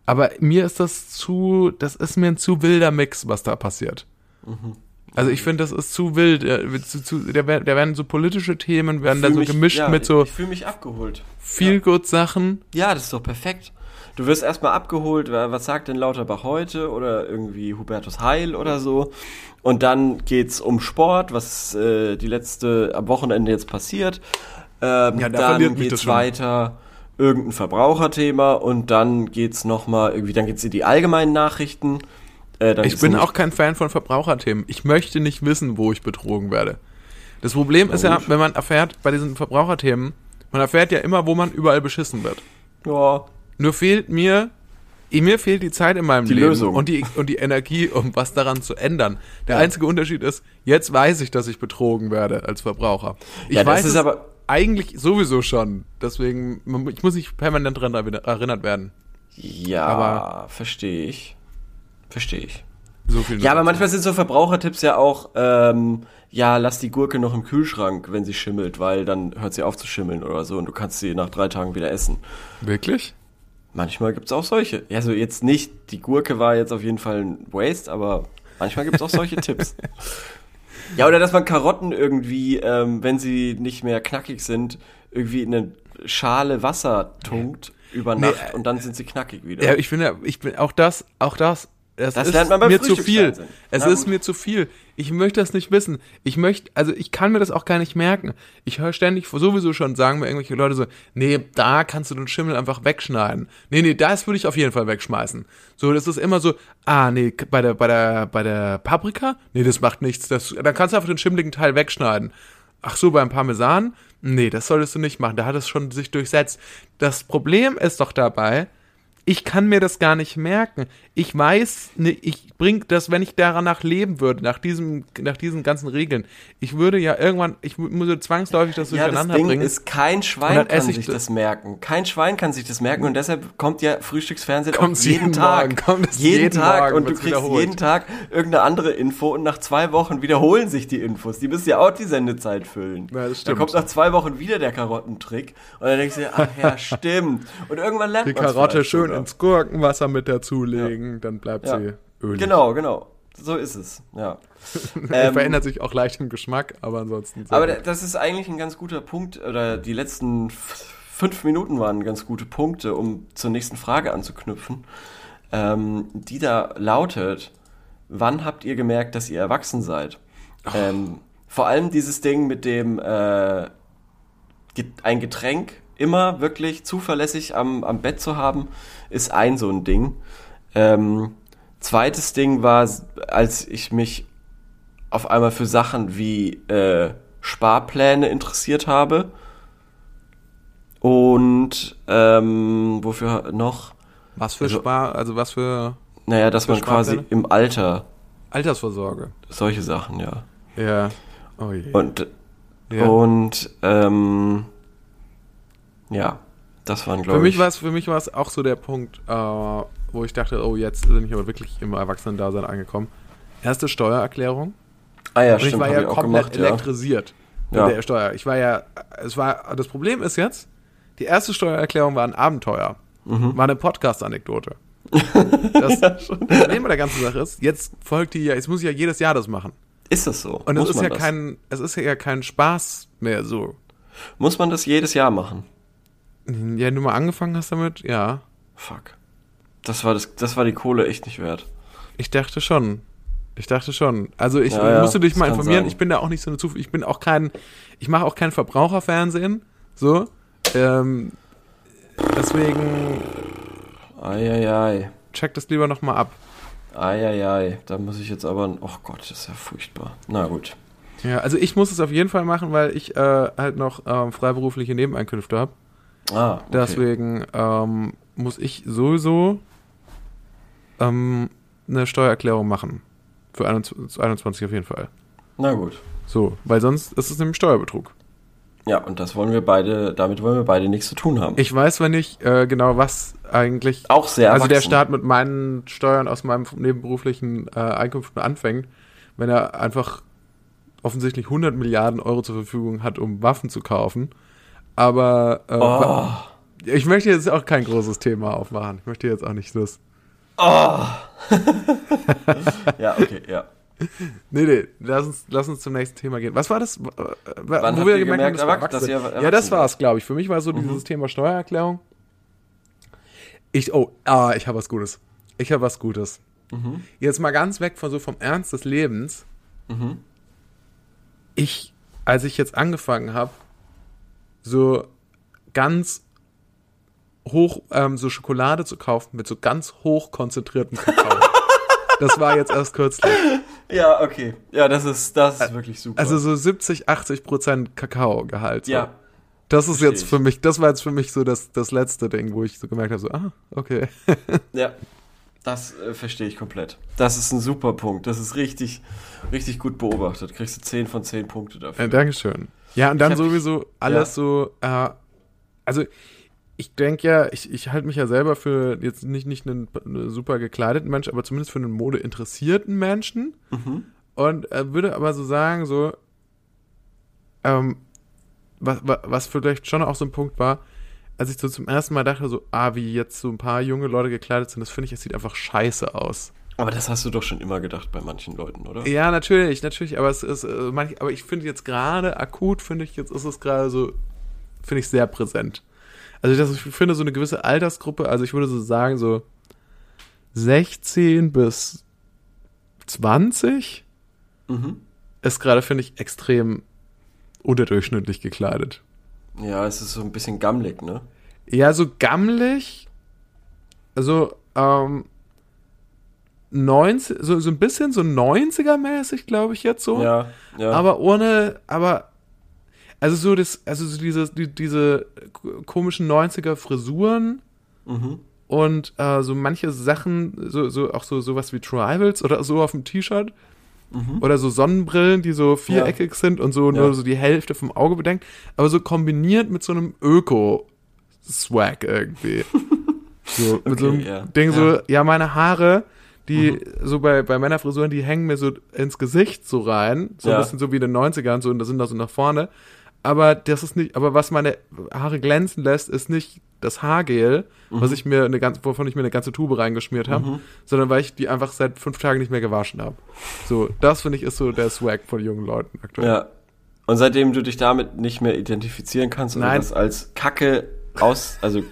A: aber mir ist das zu, das ist mir ein zu wilder Mix, was da passiert.
B: Mhm.
A: Also ich finde, das ist zu wild. äh, Zu, zu, da, werden, so politische Themen, werden da so
B: mich-
A: gemischt
B: ja,
A: mit so
B: Ich fühle mich abgeholt.
A: Feel-Good-Sachen.
B: Ja, das ist doch perfekt. Du wirst erstmal abgeholt, wa- was sagt denn Lauterbach heute oder irgendwie Hubertus Heil oder so. Und dann geht's um Sport, was äh, die letzte am Wochenende jetzt passiert. Ähm,
A: Ja, da
B: dann geht's weiter irgendein Verbraucherthema und dann geht's noch mal irgendwie, dann geht's in die allgemeinen Nachrichten. Äh,
A: Ich bin auch kein Fan von Verbraucherthemen. Ich möchte nicht wissen, wo ich betrogen werde. Das Problem ist ja, wenn man erfährt, bei diesen Verbraucherthemen, man erfährt ja immer, wo man überall beschissen wird.
B: ja,
A: Nur fehlt mir, mir fehlt die Zeit in meinem
B: Die
A: Leben
B: Lösung.
A: und die und die Energie, um was daran zu ändern. Der einzige Unterschied ist, jetzt weiß ich, dass ich betrogen werde als Verbraucher. Ich
B: Ja,
A: weiß es
B: aber-
A: eigentlich sowieso schon. Deswegen, ich muss nicht permanent dran erinnert werden.
B: ja,
A: Aber-
B: verstehe ich. Verstehe ich.
A: So viel.
B: Ja, aber manchmal sind so Verbrauchertipps ja auch, ähm, ja, lass die Gurke noch im Kühlschrank, wenn sie schimmelt, weil dann hört sie auf zu schimmeln oder so und du kannst sie nach drei Tagen wieder essen.
A: Wirklich?
B: Manchmal gibt's auch solche. Ja, Also jetzt nicht, die Gurke war jetzt auf jeden Fall ein Waste, aber manchmal gibt's auch solche Tipps. [laughs] Ja, oder dass man Karotten irgendwie, ähm, wenn sie nicht mehr knackig sind, irgendwie in eine Schale Wasser tunkt über
A: Nee,
B: Nacht und dann sind sie knackig wieder.
A: Ja, ich finde, ich bin auch das, auch das. Das,
B: Das
A: ist
B: lernt man beim
A: mir zu viel. Es
B: Na
A: ist
B: gut.
A: mir zu viel. Ich möchte das nicht wissen. Ich möchte, also ich kann mir das auch gar nicht merken. Ich höre ständig sowieso schon, sagen mir irgendwelche Leute so, nee, da kannst du den Schimmel einfach wegschneiden. Nee, nee, das würde ich auf jeden Fall wegschmeißen. So, das ist immer so, ah, nee, bei der, bei der, bei der Paprika? Nee, das macht nichts. Das, dann kannst du einfach den schimmeligen Teil wegschneiden. Ach so, beim Parmesan? Nee, das solltest du nicht machen. Da hat es schon sich durchsetzt. Das Problem ist doch dabei, ich kann mir das gar nicht merken. Ich weiß, ich bring das, wenn ich danach leben würde, nach diesem, nach diesen ganzen Regeln. Ich würde ja irgendwann, ich muss zwangsläufig das
B: Ja, das
A: durcheinander
B: Ding ist, kein Schwein kann sich
A: das-
B: das merken. Kein Schwein kann sich das merken und deshalb kommt ja Frühstücksfernsehen auch jeden,
A: jeden
B: Tag.
A: Kommt es
B: jeden,
A: jeden
B: Tag
A: Morgen,
B: und du kriegst
A: wiederholt.
B: jeden Tag irgendeine andere Info und nach zwei Wochen wiederholen sich die Infos. Die müssen ja auch die Sendezeit füllen.
A: Ja, stimmt.
B: kommt nach zwei Wochen wieder der Karottentrick und dann denkst du dir, ach ja, [laughs] stimmt. Und irgendwann lernt
A: die
B: man's
A: Karotte schön. Ins Gurkenwasser mit dazulegen, dann bleibt sie ölig.
B: Genau, genau. So ist es, ja. [laughs]
A: Ähm, verändert sich auch leicht im Geschmack, aber ansonsten.
B: Aber
A: gut.
B: da- das ist eigentlich ein ganz guter Punkt, oder die letzten fünf Minuten waren ganz gute Punkte, um zur nächsten Frage anzuknüpfen, ähm, die da lautet, wann habt ihr gemerkt, dass ihr erwachsen seid? Ähm, vor allem dieses Ding mit dem äh, ein Getränk immer wirklich zuverlässig am, am Bett zu haben, ist ein so ein Ding. Ähm, zweites Ding war, als ich mich auf einmal für Sachen wie äh, Sparpläne interessiert habe. Und ähm, wofür noch?
A: Was für
B: Also-
A: Spar, also was für
B: Naja, dass
A: Für
B: man quasi im Alter
A: Altersvorsorge.
B: solche Sachen, ja.
A: Ja. Oh je.
B: Und,
A: ja.
B: und ähm, ja, das waren, glaube
A: mich
B: ich.
A: war für mich war es auch so der Punkt, äh, wo ich dachte, oh, jetzt bin ich aber wirklich im Erwachsenen-Dasein angekommen. Erste Steuererklärung.
B: ah ja,
A: Und ich
B: stimmt,
A: war
B: hab
A: ja
B: ich
A: komplett
B: gemacht, ja.
A: elektrisiert
B: Ja.
A: mit der Steuer. Ich war ja, es war, das Problem ist jetzt, die erste Steuererklärung war ein Abenteuer.
B: Mhm.
A: War eine Podcast-Anekdote. [laughs] Das Problem bei der ganzen Sache ist, jetzt folgt die ja, jetzt muss ich ja jedes Jahr das machen.
B: Ist das so?
A: Und es ist ja
B: das?
A: kein, es ist ja kein Spaß mehr so.
B: Muss man das jedes Jahr machen?
A: Ja, du mal angefangen hast damit, ja.
B: Fuck. Das war, das, das war die Kohle echt nicht wert.
A: Ich dachte schon. Ich dachte schon. Also ich
B: Ja, ja,
A: musste dich mal informieren.
B: sein.
A: Ich bin da auch nicht so eine Zuf Ich bin auch kein, ich mache auch kein Verbraucherfernsehen. So. Ähm, deswegen
B: Eieiei.
A: check das lieber nochmal ab.
B: Eieiei. Da muss ich jetzt aber. Oh Gott, das ist ja furchtbar. Na gut.
A: Ja, also ich muss es auf jeden Fall machen, weil ich äh, halt noch ähm, freiberufliche Nebeneinkünfte habe.
B: Ah, okay.
A: Deswegen ähm, muss ich sowieso ähm, eine Steuererklärung machen. Für 21, 21 auf jeden Fall.
B: Na gut.
A: So, weil sonst ist es nämlich Steuerbetrug.
B: Ja, und das wollen wir beide, damit wollen wir beide nichts zu tun haben.
A: Ich weiß zwar nicht äh, genau, was eigentlich.
B: auch sehr
A: also der
B: erwachsen.
A: Staat mit meinen Steuern aus meinem nebenberuflichen äh, Einkünften anfängt, wenn er einfach offensichtlich 100 Milliarden Euro zur Verfügung hat, um Waffen zu kaufen. Aber äh,
B: Oh.
A: ich möchte jetzt auch kein großes Thema aufmachen. Ich möchte jetzt auch nicht das.
B: Oh. [laughs] ja, okay, ja.
A: Nee, nee, lass uns, lass uns zum nächsten Thema gehen. Was war das?
B: Wann habt ihr gemerkt,
A: dass wir
B: erwach- dass
A: erwachsen
B: ihr erwachsen
A: Ja, das war es, glaube ich. Für mich war so
B: Mhm.
A: dieses Thema Steuererklärung. Ich, oh, ah, ich habe was Gutes. Ich habe was Gutes.
B: Mhm.
A: Jetzt mal ganz weg von so vom Ernst des Lebens.
B: Mhm.
A: Ich, als ich jetzt angefangen habe, so ganz hoch, ähm, so Schokolade zu kaufen mit so ganz hoch konzentriertem Kakao. [laughs] das war jetzt erst kürzlich.
B: Ja, okay. Ja, das ist, das ist wirklich super.
A: Also so 70, 80 Prozent Kakaogehalt. So.
B: ja,
A: Das ist jetzt für mich, das war jetzt für mich so das, das letzte Ding, wo ich so gemerkt habe, so, ah, okay. [laughs]
B: ja. Das äh, verstehe ich komplett. Das ist ein super Punkt. Das ist richtig, richtig gut beobachtet. Kriegst du 10 von 10 Punkte dafür.
A: Äh, Dankeschön. Ja, und dann sowieso alles so, äh, also ich denke ja, ich, ich halte mich ja selber für jetzt nicht, nicht einen, einen super gekleideten Mensch, aber zumindest für einen modeinteressierten Menschen.
B: Mhm.
A: Und äh, würde aber so sagen, so, ähm, was, was, was vielleicht schon auch so ein Punkt war, als ich so zum ersten Mal dachte, so, ah, wie jetzt so ein paar junge Leute gekleidet sind, das finde ich, es sieht einfach scheiße aus.
B: Aber das hast du doch schon immer gedacht bei manchen Leuten, oder?
A: Ja, natürlich, natürlich, aber es ist, äh, manch, aber ich finde jetzt gerade akut, finde ich, jetzt ist es gerade so, finde ich sehr präsent. Also das, ich finde so eine gewisse Altersgruppe, also ich würde so sagen, so 16 bis 20
B: Mhm.
A: ist gerade, finde ich, extrem unterdurchschnittlich gekleidet.
B: Ja, es ist so ein bisschen gammelig, ne?
A: Ja, so gammelig, also, ähm, 90, so, so ein bisschen so 90er-mäßig, glaube ich jetzt so.
B: Ja, ja.
A: Aber ohne, aber, also so das, also so diese, die, diese komischen 90er Frisuren
B: mhm.
A: und äh, so manche Sachen, so, so auch so sowas wie Tribals oder so auf dem T-Shirt
B: Mhm.
A: oder so Sonnenbrillen, die so viereckig sind und so
B: Ja.
A: nur so die Hälfte vom Auge bedeckt, aber so kombiniert mit so einem Öko-Swag irgendwie. [laughs] so, mit so einem
B: ja.
A: Ding so,
B: Ja.
A: ja, meine Haare, die
B: Mhm.
A: so bei, bei Männerfrisuren, die hängen mir so ins Gesicht so rein, so
B: Ja.
A: ein bisschen so wie in den 90ern, so, und da sind da so nach vorne. Aber das ist nicht, aber was meine Haare glänzen lässt, ist nicht das Haargel,
B: Mhm.
A: was ich mir eine ganze, wovon ich mir eine ganze Tube reingeschmiert habe, sondern weil ich die einfach seit fünf Tagen nicht mehr gewaschen habe. So, das finde ich ist so der Swag von jungen Leuten aktuell.
B: Ja. Und seitdem du dich damit nicht mehr identifizieren kannst
A: Nein.
B: das als Kacke aus, also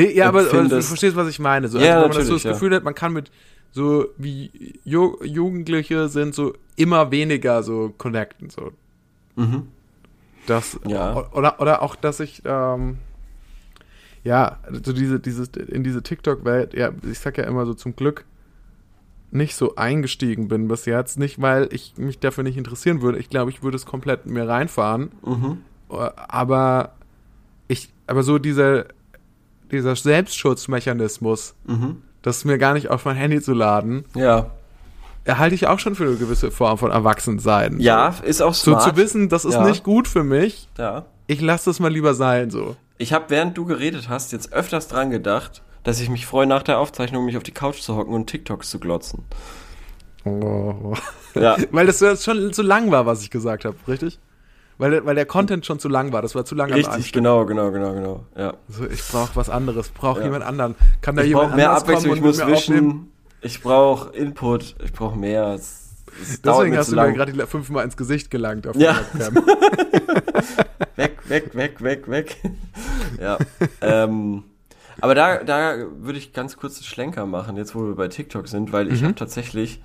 A: Nee, ja, aber, aber du verstehst, was ich meine. So,
B: Ja,
A: also, wenn man das so das
B: ja.
A: Gefühl hat, man kann mit so wie Ju Jugendliche sind so immer weniger so connecten. So.
B: mhm.
A: Das,
B: Ja.
A: oder, oder auch, dass ich, ähm, ja, so diese, dieses, in diese TikTok-Welt, ja, ich sag ja immer so zum Glück nicht so eingestiegen bin bis jetzt. Nicht, weil ich mich dafür nicht interessieren würde. Ich glaube, ich würde es komplett mir reinfahren.
B: Mhm.
A: Aber ich, aber so diese, dieser Selbstschutzmechanismus, das mir gar nicht auf mein Handy zu laden,
B: Ja.
A: erhalte ich auch schon für eine gewisse Form von Erwachsensein.
B: Ja, ist auch
A: So
B: smart.
A: zu wissen, das ist
B: Ja.
A: nicht gut für mich,
B: Ja.
A: ich lasse das mal lieber sein, so.
B: Ich habe, während du geredet hast, jetzt öfters dran gedacht, dass ich mich freue, nach der Aufzeichnung mich auf die Couch zu hocken und TikToks zu glotzen.
A: Oh.
B: Ja. [laughs]
A: Weil das schon zu lang war, was ich gesagt habe, richtig? Weil, der- weil der Content schon zu lang war, das war zu lang
B: Richtig, genau, genau, genau, genau. Ja.
A: Also ich brauche was anderes, brauche
B: Ja.
A: jemand anderen. Kann da
B: Ich
A: jemand
B: brauche mehr Abwechslung, ich muss
A: mir aufnehmen?
B: wischen. Ich brauche Input, ich brauche mehr. Es, es
A: Deswegen
B: mir
A: hast du mir
B: lang.
A: gerade die fünfmal ins Gesicht gelangt auf
B: Ja.
A: Webcam. [laughs]
B: Weg, weg, weg, weg, weg. [laughs] ja. ähm, aber da, da würde ich ganz kurz einen Schlenker machen, jetzt wo wir bei TikTok sind, weil
A: Mhm.
B: ich habe tatsächlich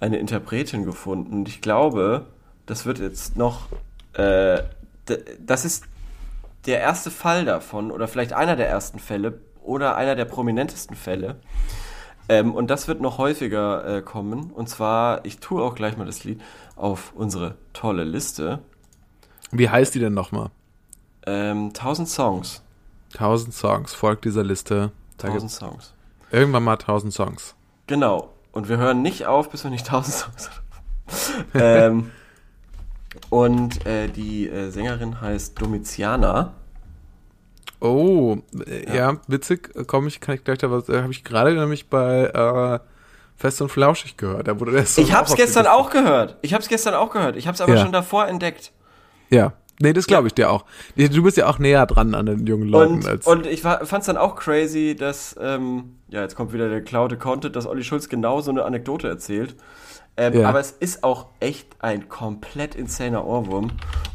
B: eine Interpretin gefunden und ich glaube, das wird jetzt noch, äh, das ist der erste Fall davon oder vielleicht einer der ersten Fälle oder einer der prominentesten Fälle. Ähm, und das wird noch häufiger äh, kommen. Und zwar, ich tue auch gleich mal das Lied auf unsere tolle Liste.
A: Wie heißt die denn nochmal?
B: Ähm, 1000 Songs.
A: 1000 Songs, folgt dieser Liste. Da
B: 1000
A: gibt's
B: Songs.
A: irgendwann mal 1000 Songs.
B: Genau. Und wir hören nicht auf, bis wir nicht 1000 Songs haben. [laughs] ähm, und äh, die äh, Sängerin heißt Domitiana.
A: Oh, äh, ja,
B: Ja.
A: witzig, äh, komme ich, kann ich gleich da was, äh, habe ich gerade nämlich bei äh, Fest und Flauschig gehört. Da wurde Song
B: Ich hab's
A: auf
B: gestern auch gehört. Ich hab's gestern auch gehört. Ich hab's aber
A: Ja.
B: schon davor entdeckt.
A: Ja, nee, das glaube ich dir auch. Du bist ja auch näher dran an den jungen Leuten
B: Und,
A: als.
B: und ich war, fand's dann auch crazy, dass, ähm, ja, jetzt kommt wieder der Cloud Content, dass Olli Schulz genau so eine Anekdote erzählt. Ähm,
A: Ja.
B: Aber es ist auch echt ein komplett insaner Ohrwurm.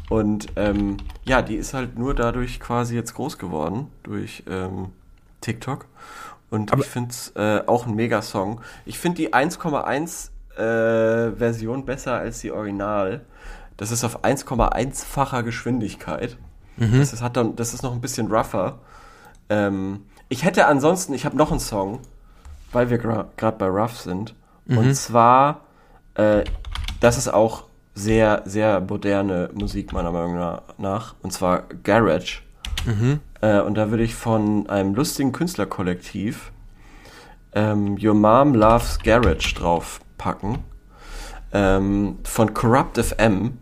B: Und ähm, ja, die ist halt nur dadurch quasi jetzt groß geworden, durch ähm, TikTok. Und
A: Aber-
B: ich find's äh, auch ein Mega-Song. Ich finde die 1,1 äh, Version besser als die Original. Das ist auf 1,1-facher Geschwindigkeit. Das, ist, hat dann, das ist noch ein bisschen rougher. Ähm, ich hätte ansonsten, ich habe noch einen Song, weil wir gerade bei Rough sind. Und zwar, äh, das ist auch sehr, sehr moderne Musik meiner Meinung na- nach. Und zwar Garage. Äh, und da würde ich von einem lustigen Künstlerkollektiv ähm, Your Mom Loves Garage draufpacken. Ähm, von Corrupt FM.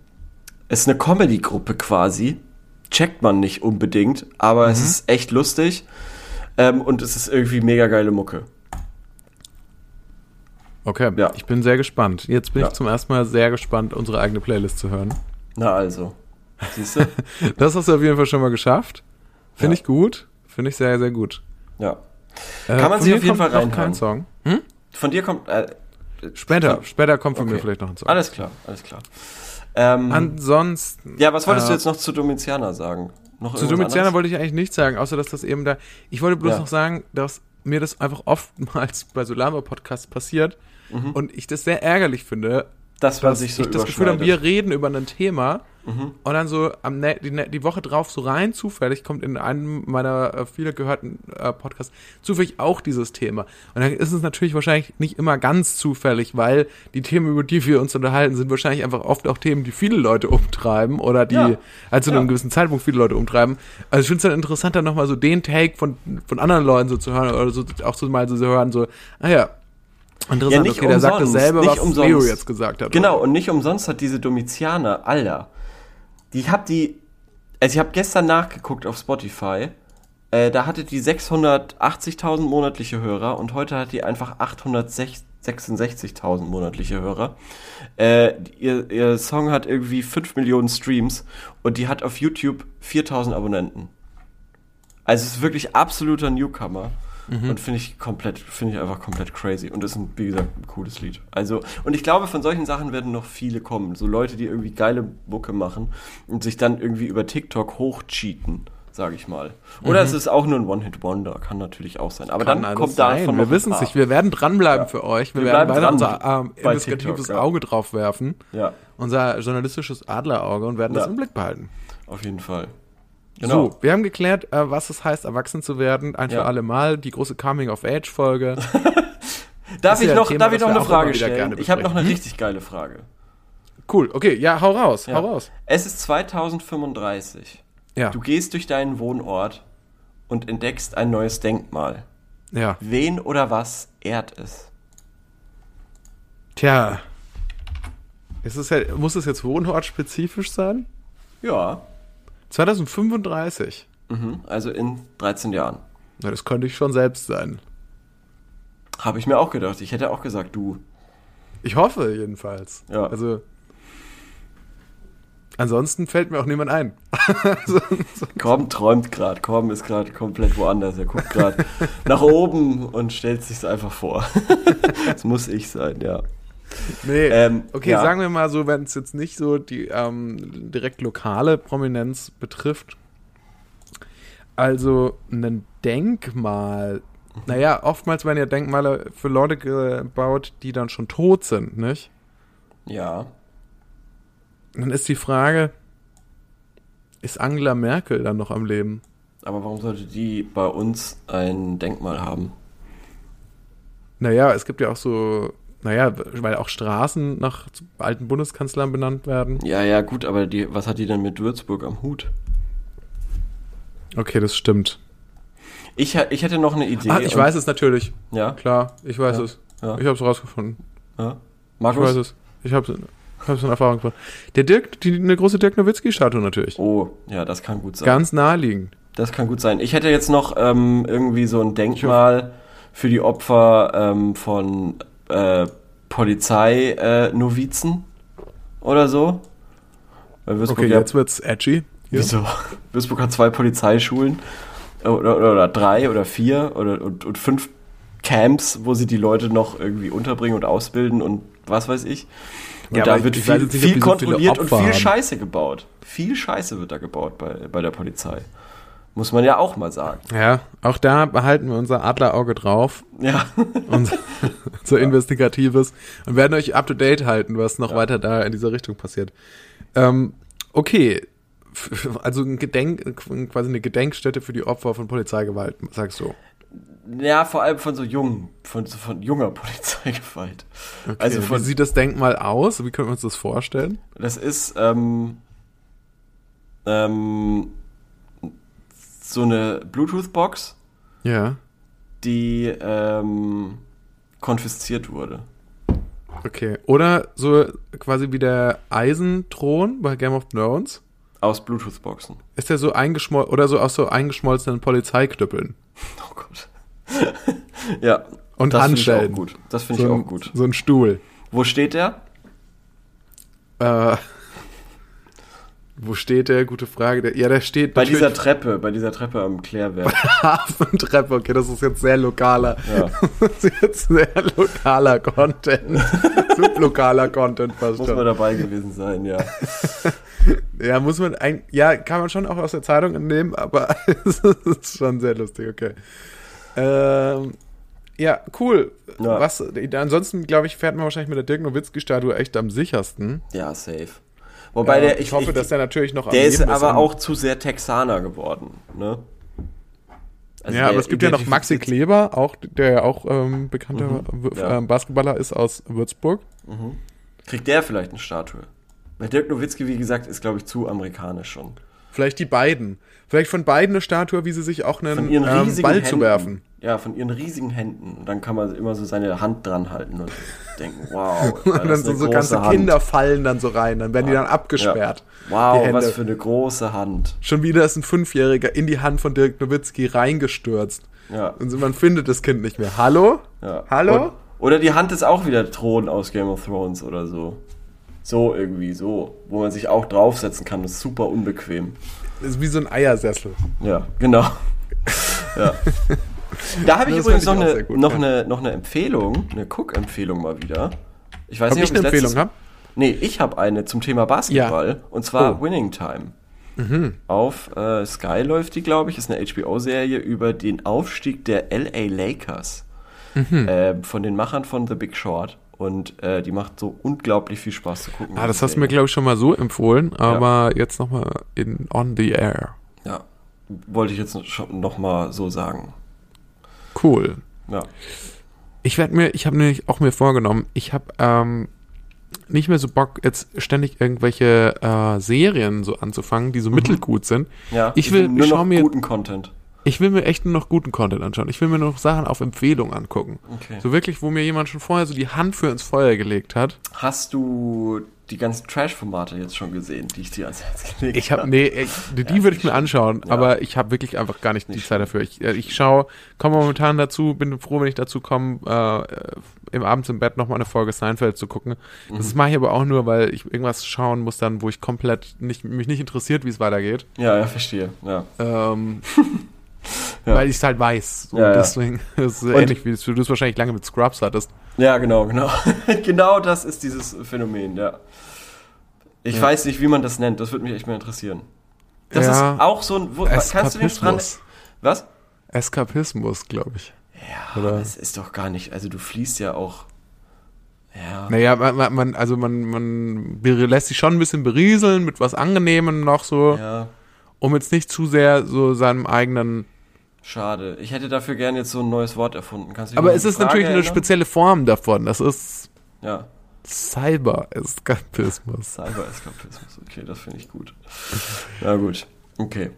B: Ist eine Comedy-Gruppe quasi. Checkt man nicht unbedingt, aber es ist echt lustig. Ähm, und es ist irgendwie mega geile Mucke.
A: Okay,
B: Ja.
A: ich bin sehr gespannt. Jetzt bin
B: Ja.
A: ich zum ersten Mal sehr gespannt, unsere eigene Playlist zu hören.
B: Na also. Siehst du? [laughs]
A: Das hast du auf jeden Fall schon mal geschafft. Finde
B: Ja.
A: ich gut. Finde ich sehr, sehr gut.
B: ja.
A: Äh,
B: Kann man sich
A: mir
B: auf jeden Fall
A: noch kein
B: reinhauen.
A: Song. Hm?
B: Von dir kommt. Äh,
A: Später, später kommt von mir
B: Okay.
A: vielleicht noch ein Song.
B: alles klar, alles klar. Ähm,
A: Ansonsten,
B: ja, was wolltest
A: äh,
B: du jetzt noch zu Domitiana sagen? Noch
A: zu Domitiana
B: anderes?
A: wollte ich eigentlich nichts sagen, außer dass das eben da. Ich wollte bloß noch sagen, dass mir das einfach oftmals bei Solama-Podcasts passiert und ich das sehr ärgerlich finde,
B: dass man
A: dass
B: sich so
A: ich das Gefühl habe, wir reden über ein Thema und dann so am ne die, ne- die Woche drauf so rein zufällig kommt in einem meiner äh, viele gehörten äh, Podcasts zufällig auch dieses Thema. Und dann ist es natürlich wahrscheinlich nicht immer ganz zufällig, weil die Themen, über die wir uns unterhalten, sind wahrscheinlich einfach oft auch Themen, die viele Leute umtreiben oder die
B: Ja.
A: also zu
B: Ja.
A: einem gewissen Zeitpunkt viele Leute umtreiben. Also ich finde es dann interessant, dann nochmal so den Take von, von anderen Leuten so zu hören oder so auch so mal so zu hören, so, ah ja, interessant,
B: Ja, nicht
A: okay, der sagt
B: umsonst,
A: dasselbe,
B: nicht
A: was
B: umsonst.
A: Leo jetzt gesagt hat.
B: Genau, und nicht umsonst hat diese Domitianer, Alter, die hab die, also ich habe gestern nachgeguckt auf Spotify, äh, da hatte die 680.000 monatliche Hörer und heute hat die einfach 866.000 monatliche Hörer. Äh, ihr, ihr Song hat irgendwie 5 Millionen Streams und die hat auf YouTube 4.000 Abonnenten. Also es ist wirklich absoluter Newcomer. Und finde ich komplett, finde ich einfach komplett crazy. Und ist ein, wie gesagt, ein cooles Lied. Also, und ich glaube, von solchen Sachen werden noch viele kommen. So Leute, die irgendwie geile Mucke machen und sich dann irgendwie über TikTok hochcheaten, sage ich mal. Oder es ist auch nur ein One-Hit-Wonder, kann natürlich auch sein. Aber
A: Kann
B: dann kommt
A: sein.
B: davon
A: Wir wissen es nicht. Wir werden dranbleiben für euch. Wir,
B: Wir
A: werden weiter
B: dran
A: unser ähm, investigatives
B: TikTok, ja.
A: Auge drauf werfen.
B: Ja,
A: Unser journalistisches Adlerauge und werden das
B: Ja.
A: im Blick behalten.
B: auf jeden Fall. Genau.
A: So, wir haben geklärt, äh, was es heißt, erwachsen zu werden. Ein für
B: Ja.
A: alle Mal. Die große Coming-of-Age-Folge. [laughs]
B: Darf ich
A: ja
B: noch,
A: Thema,
B: darf ich noch eine Frage stellen? Ich habe noch eine richtig geile Frage.
A: cool, okay, ja, hau raus,
B: Ja.
A: hau raus.
B: Es ist 2035.
A: Ja.
B: Du gehst durch deinen Wohnort und entdeckst ein neues Denkmal.
A: Ja.
B: Wen oder was ehrt es?
A: Tja. Ist es ja, muss es jetzt wohnortspezifisch sein?
B: Ja.
A: 2035.
B: Mhm. Also in 13 Jahren.
A: Na, das könnte ich schon selbst sein.
B: Habe ich mir auch gedacht. Ich hätte auch gesagt, du.
A: Ich hoffe jedenfalls.
B: Ja.
A: Also. Ansonsten fällt mir auch niemand ein. [laughs]
B: Korben träumt gerade. Korben ist gerade komplett woanders. Er guckt gerade [laughs] nach oben und stellt sich einfach vor. [laughs] das muss ich sein, ja.
A: Nee.
B: Ähm,
A: okay,
B: ja.
A: sagen wir mal so, wenn es jetzt nicht so die ähm, direkt lokale Prominenz betrifft. Also ein Denkmal. Naja, oftmals werden ja Denkmale für Leute gebaut, die dann schon tot sind, nicht?
B: Ja.
A: Dann ist die Frage, ist Angela Merkel dann noch am Leben?
B: Aber warum sollte die bei uns ein Denkmal haben?
A: Naja, es gibt ja auch so, naja, weil auch Straßen nach alten Bundeskanzlern benannt werden.
B: Ja, ja, gut, aber die, was hat die denn mit Würzburg am Hut?
A: Okay, das stimmt.
B: Ich, ich hätte noch eine Idee.
A: Ah, ich weiß es natürlich.
B: Ja,
A: Klar, ich weiß
B: Ja,
A: es.
B: ja.
A: Ich habe es rausgefunden.
B: ja.
A: Ich
B: Markus?
A: weiß es. Ich habe es in Erfahrung gebracht. Der Dirk, die, eine große Dirk Nowitzki-Statue natürlich.
B: Oh, ja, das kann gut sein.
A: Ganz naheliegend.
B: Das kann gut sein. Ich hätte jetzt noch ähm, irgendwie so ein Denkmal für die Opfer ähm, von äh, Polizei-Novizen oder so. Würzburg
A: Okay,
B: ja,
A: jetzt wird's edgy. Hier.
B: wieso? [laughs] Würzburg hat zwei Polizeischulen äh, oder, oder, oder drei oder vier oder und, und fünf Camps, wo sie die Leute noch irgendwie unterbringen und ausbilden und was weiß ich. Und
A: Ja,
B: da wird viel,
A: jetzt ob
B: viel
A: die so
B: kontrolliert und viel. Scheiße gebaut. Viel Scheiße wird da gebaut bei, bei der Polizei. Muss man ja auch mal sagen.
A: Ja, auch da behalten wir unser Adlerauge drauf.
B: Ja. [laughs]
A: und so investigatives und werden euch up to date halten, was noch weiter da in dieser Richtung passiert. Ähm, okay, also ein Gedenk, quasi eine Gedenkstätte für die Opfer von Polizeigewalt, sagst du.
B: Ja, vor allem von so jungen, von, von junger [laughs] Polizeigewalt.
A: Okay,
B: Also
A: wie
B: von,
A: sieht das Denkmal aus? Wie können wir uns das vorstellen?
B: das ist ähm, ähm, so eine Bluetooth-Box,
A: Ja,
B: die ähm, konfisziert wurde.
A: okay. Oder so quasi wie der Eisenthron bei Game of Thrones.
B: Aus Bluetooth-Boxen.
A: Ist der so eingeschmolzen oder so aus so eingeschmolzenen Polizeiknüppeln
B: Oh Gott. [laughs] ja.
A: und
B: das finde ich
A: Handschellen.
B: auch gut. Das finde
A: So
B: ich auch gut.
A: So ein Stuhl.
B: Wo steht der?
A: Äh, wo steht der? Gute Frage. Der, ja, der steht
B: Bei dieser Treppe, bei dieser Treppe am Klärwerk. [laughs]
A: Hafentreppe. Okay, das ist jetzt sehr lokaler.
B: Ja. [laughs]
A: Das ist jetzt sehr lokaler Content. [laughs] Sublokaler Content fast
B: Muss man dabei gewesen sein, ja.
A: Ja, muss man ein, ja, kann man schon auch aus der Zeitung entnehmen, aber es ist schon sehr lustig, okay. Ähm, ja, cool.
B: Ja.
A: Was, ansonsten, glaube ich, fährt man wahrscheinlich mit der Dirk Nowitzki-Statue echt am sichersten.
B: Ja, safe. Wobei
A: Ja,
B: der,
A: ich hoffe, dass der natürlich noch
B: Der ist aber
A: und-
B: auch zu sehr Texaner geworden, ne? Also
A: ja, aber es gibt ja noch Maxi Kleber, auch, der ja auch ähm, bekannter W-
B: ja.
A: ähm, Basketballer ist aus Würzburg.
B: Kriegt der vielleicht eine Statue? Bei Dirk Nowitzki, wie gesagt, ist, glaube ich, zu amerikanisch schon.
A: Vielleicht die beiden. Vielleicht von beiden eine Statue, wie sie sich auch einen ähm, Ball
B: Händen.
A: zu werfen.
B: Ja, von ihren riesigen Händen. Und dann kann man immer so seine Hand dran halten und denken, wow. [laughs]
A: Und dann so, so ganze
B: Hand.
A: Kinder fallen dann so rein, dann werden die dann abgesperrt.
B: Ja. Wow, was für eine große Hand.
A: Schon wieder ist ein Fünfjähriger in die Hand von Dirk Nowitzki reingestürzt.
B: Ja.
A: Und man findet das Kind nicht mehr. Hallo?
B: ja.
A: Hallo?
B: Und, oder die Hand ist auch wieder Thron aus Game of Thrones oder so. So irgendwie, so. Wo man sich auch draufsetzen kann. Das ist super unbequem.
A: Das ist wie so ein Eiersessel.
B: Ja, genau. [laughs] ja. Da habe ich
A: Das
B: übrigens noch,
A: ich auch
B: eine,
A: gut,
B: noch,
A: ja.
B: eine, noch eine Empfehlung, eine Cook-Empfehlung mal wieder. Ich weiß
A: Ob ich
B: nicht,
A: eine
B: ob ich's
A: Empfehlung
B: letztes-
A: habe?
B: Nee, ich habe eine zum Thema Basketball. Und zwar
A: Oh. Mhm.
B: Winning Time. Auf äh, Sky läuft die, glaube ich. Ist eine HBO-Serie über den Aufstieg der LA Lakers.
A: Mhm.
B: Äh, von den Machern von The Big Short. Und äh, die macht so unglaublich viel Spaß zu gucken.
A: Ah, das hast du mir, glaube ich, schon mal so empfohlen, aber jetzt nochmal in on the air.
B: Ja, wollte ich jetzt schon noch mal so sagen.
A: Cool.
B: Ja.
A: Ich werde mir, ich habe nämlich auch mir vorgenommen, ich habe ähm, nicht mehr so Bock, jetzt ständig irgendwelche äh, Serien so anzufangen, die so mittelgut sind.
B: ja
A: Ich will,
B: nur
A: ich
B: noch
A: mir,
B: guten Content.
A: Ich will mir echt nur noch guten Content anschauen. Ich will mir nur noch Sachen auf Empfehlung angucken.
B: Okay.
A: So wirklich, wo mir jemand schon vorher so die Hand für ins Feuer gelegt hat.
B: Hast du die ganzen Trash-Formate jetzt schon gesehen, die ich dir ans Herz gelegt
A: Ich habe, nee, ich, die, die würde ich mir anschauen,
B: Ja.
A: aber ich habe wirklich einfach gar nicht, die
B: Nicht
A: Zeit dafür. Ich, äh, ich schaue, komme momentan dazu, bin froh, wenn ich dazu komme, äh, im Abends im Bett nochmal eine Folge Seinfeld zu gucken. Das
B: Mhm.
A: mache ich aber auch nur, weil ich irgendwas schauen muss dann, wo ich komplett nicht, mich nicht interessiert, wie es weitergeht.
B: Ja, ja, verstehe. Ja.
A: Ähm, [laughs]
B: Ja.
A: Weil ich es halt weiß. So,
B: Ja, ja.
A: deswegen [laughs] ist es ähnlich, wie du es wahrscheinlich lange mit Scrubs hattest.
B: Ja, genau, genau. [laughs] genau das ist dieses Phänomen, ja. Ich
A: Ja.
B: weiß nicht, wie man das nennt. Das würde mich echt mal interessieren. Das
A: Ja.
B: ist auch so ein. Wo, kannst du den dran. Was?
A: Eskapismus, glaube ich.
B: Ja,
A: Oder-
B: das ist doch gar nicht. Also, du fließt ja auch. Ja.
A: Naja, man, man- also man, man lässt sich schon ein bisschen berieseln mit was Angenehmem noch so,
B: Ja,
A: um jetzt nicht zu sehr so seinem eigenen.
B: Schade. Ich hätte dafür gern jetzt so ein neues Wort erfunden.
A: Aber es ist
B: Frage
A: natürlich eine spezielle Form davon. Das ist
B: Ja,
A: Cyber-Eskapismus.
B: Cyber-Eskapismus. Okay, das finde ich gut. Na gut. Okay.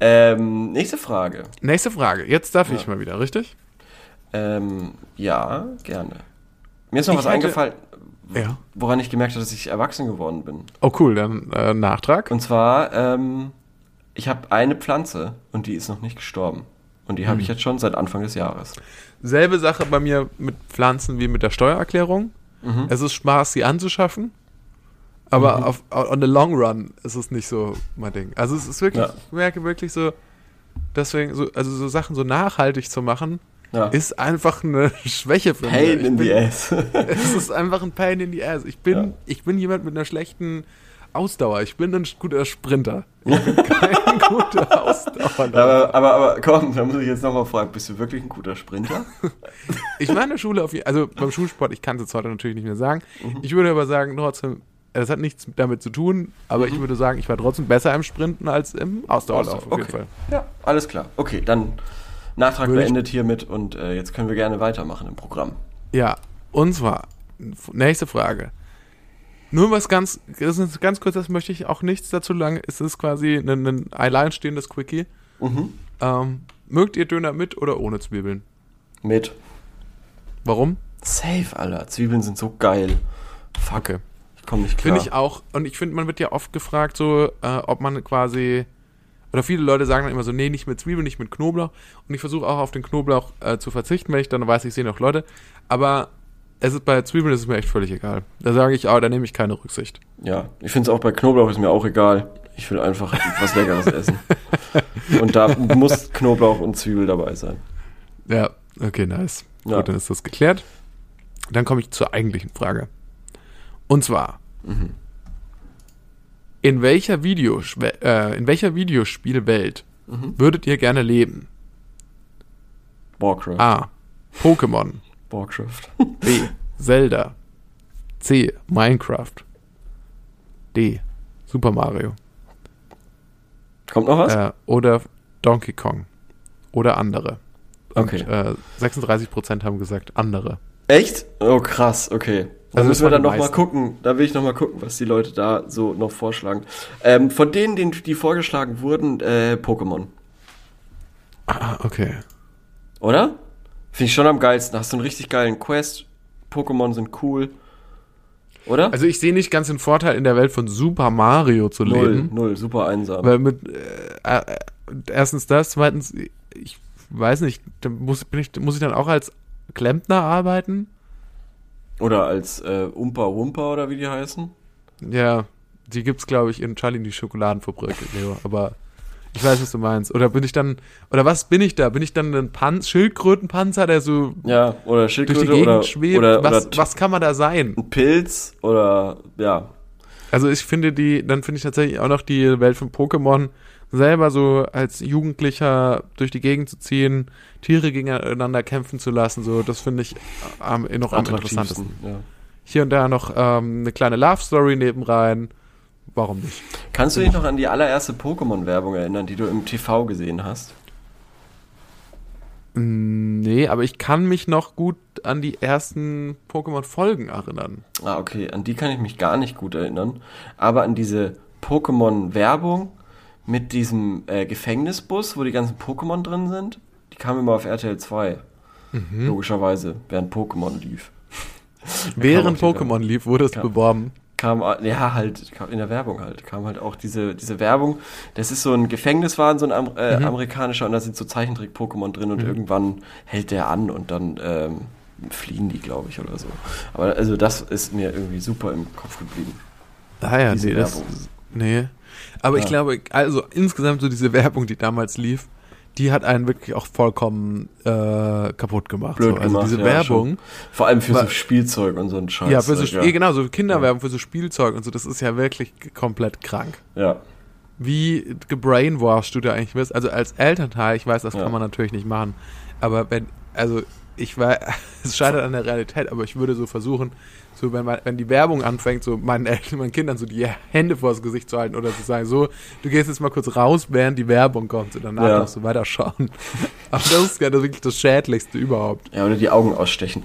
B: Ähm, nächste Frage.
A: Nächste Frage. Jetzt darf ich
B: Ja.
A: mal wieder, richtig?
B: Ähm, ja, gerne. Mir ist noch
A: Ich
B: was
A: hätte-
B: eingefallen,
A: Ja.
B: woran ich gemerkt habe, dass ich erwachsen geworden bin.
A: Oh cool, dann äh, Nachtrag.
B: Und zwar, ähm, ich habe eine Pflanze und die ist noch nicht gestorben. Und die habe
A: Hm.
B: ich jetzt schon seit Anfang des Jahres.
A: Selbe Sache bei mir mit Pflanzen wie mit der Steuererklärung.
B: Mhm.
A: Es ist Spaß, sie anzuschaffen. Aber auf, on the long run ist es nicht so mein Ding. Also es ist wirklich,
B: Ja.
A: ich merke wirklich so, deswegen, so, also so Sachen so nachhaltig zu machen,
B: Ja.
A: ist einfach eine [laughs] Schwäche für
B: Pain
A: mich. Ich
B: in
A: bin,
B: the ass. [laughs]
A: Es ist einfach ein Pain in the ass. Ich bin,
B: Ja.
A: ich bin jemand mit einer schlechten Ausdauer. Ich bin ein guter Sprinter. Ich bin kein [laughs] guter Ausdauer.
B: aber, aber, aber komm, da muss ich jetzt nochmal fragen, bist du wirklich ein guter Sprinter? [laughs]
A: Ich war in der Schule auf jeden also beim Schulsport, ich kann es jetzt heute natürlich nicht mehr sagen.
B: Mhm.
A: Ich würde aber sagen, trotzdem, das hat nichts damit zu tun, aber ich würde sagen, ich war trotzdem besser im Sprinten als im Ausdauerlauf auf jeden
B: Okay.
A: Fall.
B: Ja, alles klar. Okay, dann Nachtrag
A: Würde ich-
B: beendet hiermit und äh, jetzt können wir gerne weitermachen im Programm.
A: Ja, und zwar, nächste Frage. Nur was ganz, das ist ganz kurz, das möchte ich auch nichts dazu lang. Es ist quasi ein, ein alleinstehendes Quickie.
B: Mhm.
A: Ähm, mögt ihr Döner mit oder ohne Zwiebeln?
B: Mit.
A: Warum?
B: Safe, Alter. Zwiebeln sind so geil. Fuck.
A: Okay.
B: Ich komme nicht klar.
A: Finde ich auch. Und ich finde, man wird ja oft gefragt, so, äh, ob man quasi. Oder viele Leute sagen dann immer so, nee, nicht mit Zwiebeln, nicht mit Knoblauch. Und ich versuche auch auf den Knoblauch äh, zu verzichten, wenn ich dann weiß, ich sehe noch Leute. Aber es ist bei Zwiebeln ist es mir echt völlig egal. Da sage ich, oh, da nehme ich keine Rücksicht.
B: Ja, ich finde es auch bei Knoblauch ist mir auch egal. Ich will einfach was Leckeres [laughs] essen. Und da muss Knoblauch und Zwiebel dabei sein.
A: Ja, okay, nice.
B: Ja.
A: Gut, dann ist das geklärt. Dann komme ich zur eigentlichen Frage. Und zwar,
B: Mhm.
A: in welcher äh, in welcher Videospielwelt
B: Mhm.
A: würdet ihr gerne leben?
B: Warcraft.
A: A. Pokémon.
B: Warcraft. [laughs]
A: B. Zelda. C. Minecraft. D. Super Mario.
B: Kommt noch was?
A: Äh, oder Donkey Kong. Oder andere. Und,
B: Okay.
A: äh, 36% haben gesagt andere.
B: Echt? Oh, krass, okay. Da
A: Also
B: müssen wir dann
A: waren die
B: noch mal
A: meisten.
B: gucken. Da will ich noch mal gucken, was die Leute da so noch vorschlagen. Ähm, von denen, denen, die vorgeschlagen wurden, äh, Pokémon.
A: Ah, okay.
B: Oder? Finde ich schon am geilsten. Hast du einen richtig geilen Quest. Pokémon sind cool. Oder?
A: Also ich sehe nicht ganz den Vorteil, in der Welt von Super Mario zu
B: null,
A: leben.
B: null, super einsam.
A: Weil mit äh, äh, erstens das, zweitens, ich weiß nicht, da muss, bin ich, muss ich dann auch als Klempner arbeiten?
B: Oder als äh, Umpa Wumpa oder wie die heißen.
A: Ja, die gibt's, glaube ich, in Charlie in die Schokoladenfabrik, Leo. Aber ich weiß, was du meinst. Oder bin ich dann, oder was bin ich da? Bin ich dann ein Panz Schildkrötenpanzer, der so
B: Ja, oder
A: durch
B: Schildkröte
A: die Gegend
B: oder,
A: schwebt?
B: oder,
A: was,
B: oder
A: was kann man da sein?
B: ein Pilz oder ja.
A: Also ich finde die, dann finde ich tatsächlich auch noch die Welt von Pokémon selber so als Jugendlicher durch die Gegend zu ziehen, Tiere gegeneinander kämpfen zu lassen, so das finde ich am, noch am interessantesten.
B: Ja.
A: Hier und da noch ähm, eine kleine Love Story nebenrein. Warum nicht?
B: Kannst du dich noch an die allererste Pokémon-Werbung erinnern, die du im TV gesehen hast?
A: Mm, Nee, aber ich kann mich noch gut an die ersten Pokémon-Folgen erinnern.
B: Ah, okay, an die kann ich mich gar nicht gut erinnern. Aber an diese Pokémon-Werbung, mit diesem äh, Gefängnisbus, wo die ganzen Pokémon drin sind. Die kam immer auf RTL 2.
A: Mhm.
B: Logischerweise, während Pokémon lief.
A: Während Pokémon lief, wurde es
B: Ja.
A: beworben.
B: Kam, ja, halt, kam in der Werbung halt, kam halt auch diese, diese Werbung. Das ist so ein Gefängniswahn, so ein Am äh,
A: Mhm.
B: amerikanischer, und da sind so Zeichentrick-Pokémon drin und irgendwann hält der an und dann ähm, fliehen die, glaube ich, oder so. Aber also das ist mir irgendwie super im Kopf geblieben.
A: Ah ja,
B: Diese
A: nee, das,
B: Werbung.
A: nee. Aber ich
B: Ja.
A: glaube, also insgesamt so diese Werbung, die damals lief, die hat einen wirklich auch vollkommen äh, kaputt gemacht.
B: Blöd
A: so. Also
B: gemacht,
A: diese
B: ja,
A: Werbung,
B: schon. Vor allem für
A: Wa-
B: so Spielzeug und so ein Scheiß.
A: ja, für so,
B: ja.
A: eh, genau, so Kinderwerbung für so Spielzeug und so, das ist ja wirklich komplett krank.
B: ja.
A: Wie gebrainwashed du da eigentlich bist. Also als Elternteil, ich weiß, das
B: Ja.
A: kann man natürlich nicht machen, aber wenn, also ich war, [laughs] es scheitert an der Realität, aber ich würde so versuchen, so wenn man, wenn die Werbung anfängt, so meinen Eltern, meinen Kindern so die Hände vors Gesicht zu halten oder zu sagen, so, du gehst jetzt mal kurz raus, während die Werbung kommt und danach
B: Ja.
A: darfst du weiterschauen. [laughs] Aber das ist ja das wirklich das Schädlichste überhaupt.
B: ja, oder die Augen ausstechen.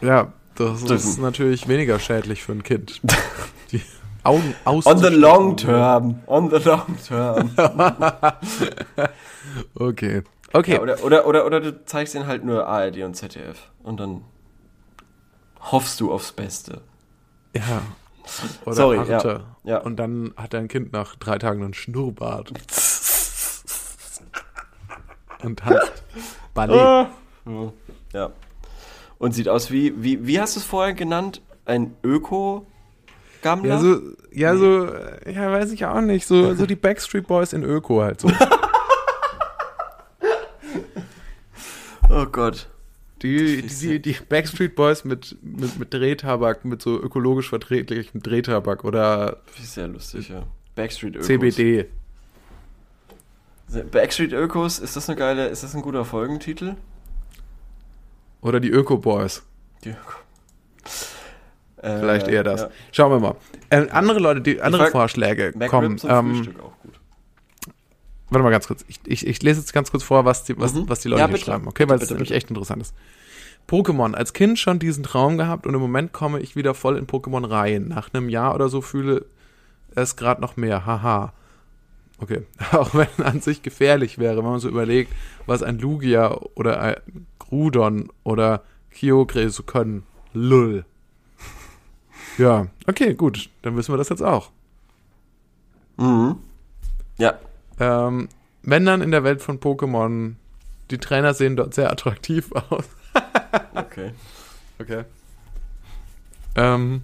A: Ja, das
B: Das-
A: ist natürlich weniger schädlich für ein Kind. [laughs] Die Augen aus.
B: On the long term. On the long term. [laughs]
A: Okay. Okay.
B: Ja, oder, oder, oder, oder du zeigst ihnen halt nur ARD und ZDF. Und dann hoffst du aufs Beste.
A: Ja. Oder
B: Sorry,
A: Arte.
B: ja, ja.
A: Und dann hat dein Kind nach drei Tagen einen Schnurrbart. und tanzt Ballet.
B: Ah. Ja. Und sieht aus wie, wie, wie hast du es vorher genannt? Ein Öko-Gammler?
A: Ja, so, ja, so, äh, ja, weiß ich auch nicht. So, so die Backstreet Boys in Öko halt so. [laughs]
B: oh Gott.
A: Die, die, die Backstreet Boys mit, mit, mit Drehtabak, mit so ökologisch verträglichem Drehtabak oder
B: Wie sehr lustig, ja. Backstreet Ökos.
A: CBD.
B: Backstreet Ökos, ist das eine geile, ist das ein guter Folgentitel?
A: Oder die Öko Boys.
B: Die Öko. Äh,
A: Vielleicht eher das.
B: ja.
A: Schauen wir mal. Ähm, andere Leute, die andere Vorschläge
B: McRib
A: kommen. Ähm,
B: Frühstück auch.
A: Warte mal ganz kurz. Ich, ich, ich lese jetzt ganz kurz vor, was die, was,
B: Mhm.
A: was die Leute
B: Ja,
A: hier
B: bitte.
A: schreiben. Okay, weil es
B: Bitte,
A: nämlich
B: bitte.
A: echt interessant ist. Pokémon. Als Kind schon diesen Traum gehabt und im Moment komme ich wieder voll in Pokémon rein. Nach einem Jahr oder so fühle es gerade noch mehr. Haha. Okay. [laughs] Auch wenn an sich gefährlich wäre, wenn man so überlegt, was ein Lugia oder ein Grudon oder Kyogre so können. Lull. Ja, okay, gut. Dann wissen wir das jetzt auch.
B: Mhm. Ja.
A: Ähm, wenn dann in der Welt von Pokémon, die Trainer sehen dort sehr attraktiv [laughs] aus.
B: Okay.
A: Okay. Ähm,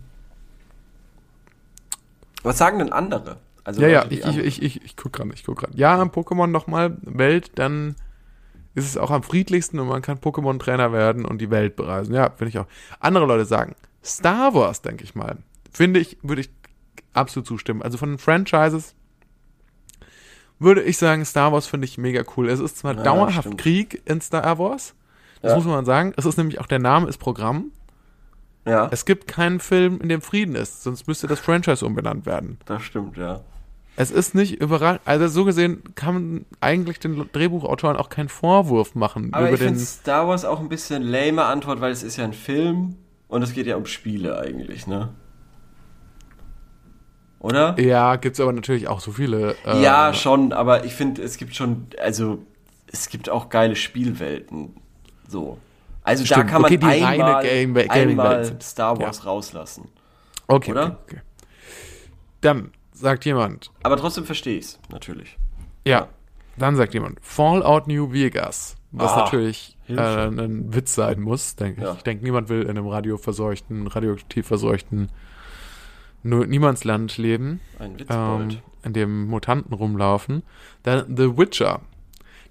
B: Was sagen denn andere? Also
A: ja, ja, ich, ich, ich, ich, ich guck gerade, ich guck gerade. Ja, am Pokémon nochmal Welt, dann ist es auch am friedlichsten und man kann Pokémon-Trainer werden und die Welt bereisen. Ja, finde ich auch. Andere Leute sagen, Star Wars, denke ich mal. Finde ich, würde ich absolut zustimmen. Also von den Franchises würde ich sagen, Star Wars finde ich mega cool. Es ist zwar
B: Ja,
A: dauerhaft
B: stimmt.
A: Krieg in Star Wars, das
B: Ja.
A: muss man sagen. Es ist nämlich auch der Name ist Programm.
B: Ja,
A: Es gibt keinen Film, in dem Frieden ist, sonst müsste das Franchise umbenannt werden.
B: das stimmt, ja.
A: Es ist nicht überraschend, also so gesehen kann man eigentlich den Drehbuchautoren auch keinen Vorwurf machen
B: Aber
A: über
B: ich finde Star Wars auch ein bisschen lame Antwort, weil es ist ja ein Film und es geht ja um Spiele eigentlich, ne? Oder?
A: Ja, gibt's aber natürlich auch so viele. äh,
B: Ja, schon, aber ich finde, es gibt schon, also es gibt auch geile Spielwelten. So. Also da
A: Stimmt,
B: kann man
A: okay,
B: einmal,
A: Game-
B: einmal Star Wars rauslassen.
A: okay,
B: oder?
A: okay, okay. Dann sagt jemand,
B: Aber trotzdem verstehe ich's, natürlich.
A: ja, dann sagt jemand, Fallout New Vegas. Was
B: Ah,
A: natürlich äh, ein Witz sein muss, denke ich.
B: Ja.
A: Ich denke, niemand will in einem radioverseuchten, radioaktiv verseuchten Niemandsland leben.
B: Ein Witzbold.
A: ähm, in dem Mutanten rumlaufen. Dann The Witcher.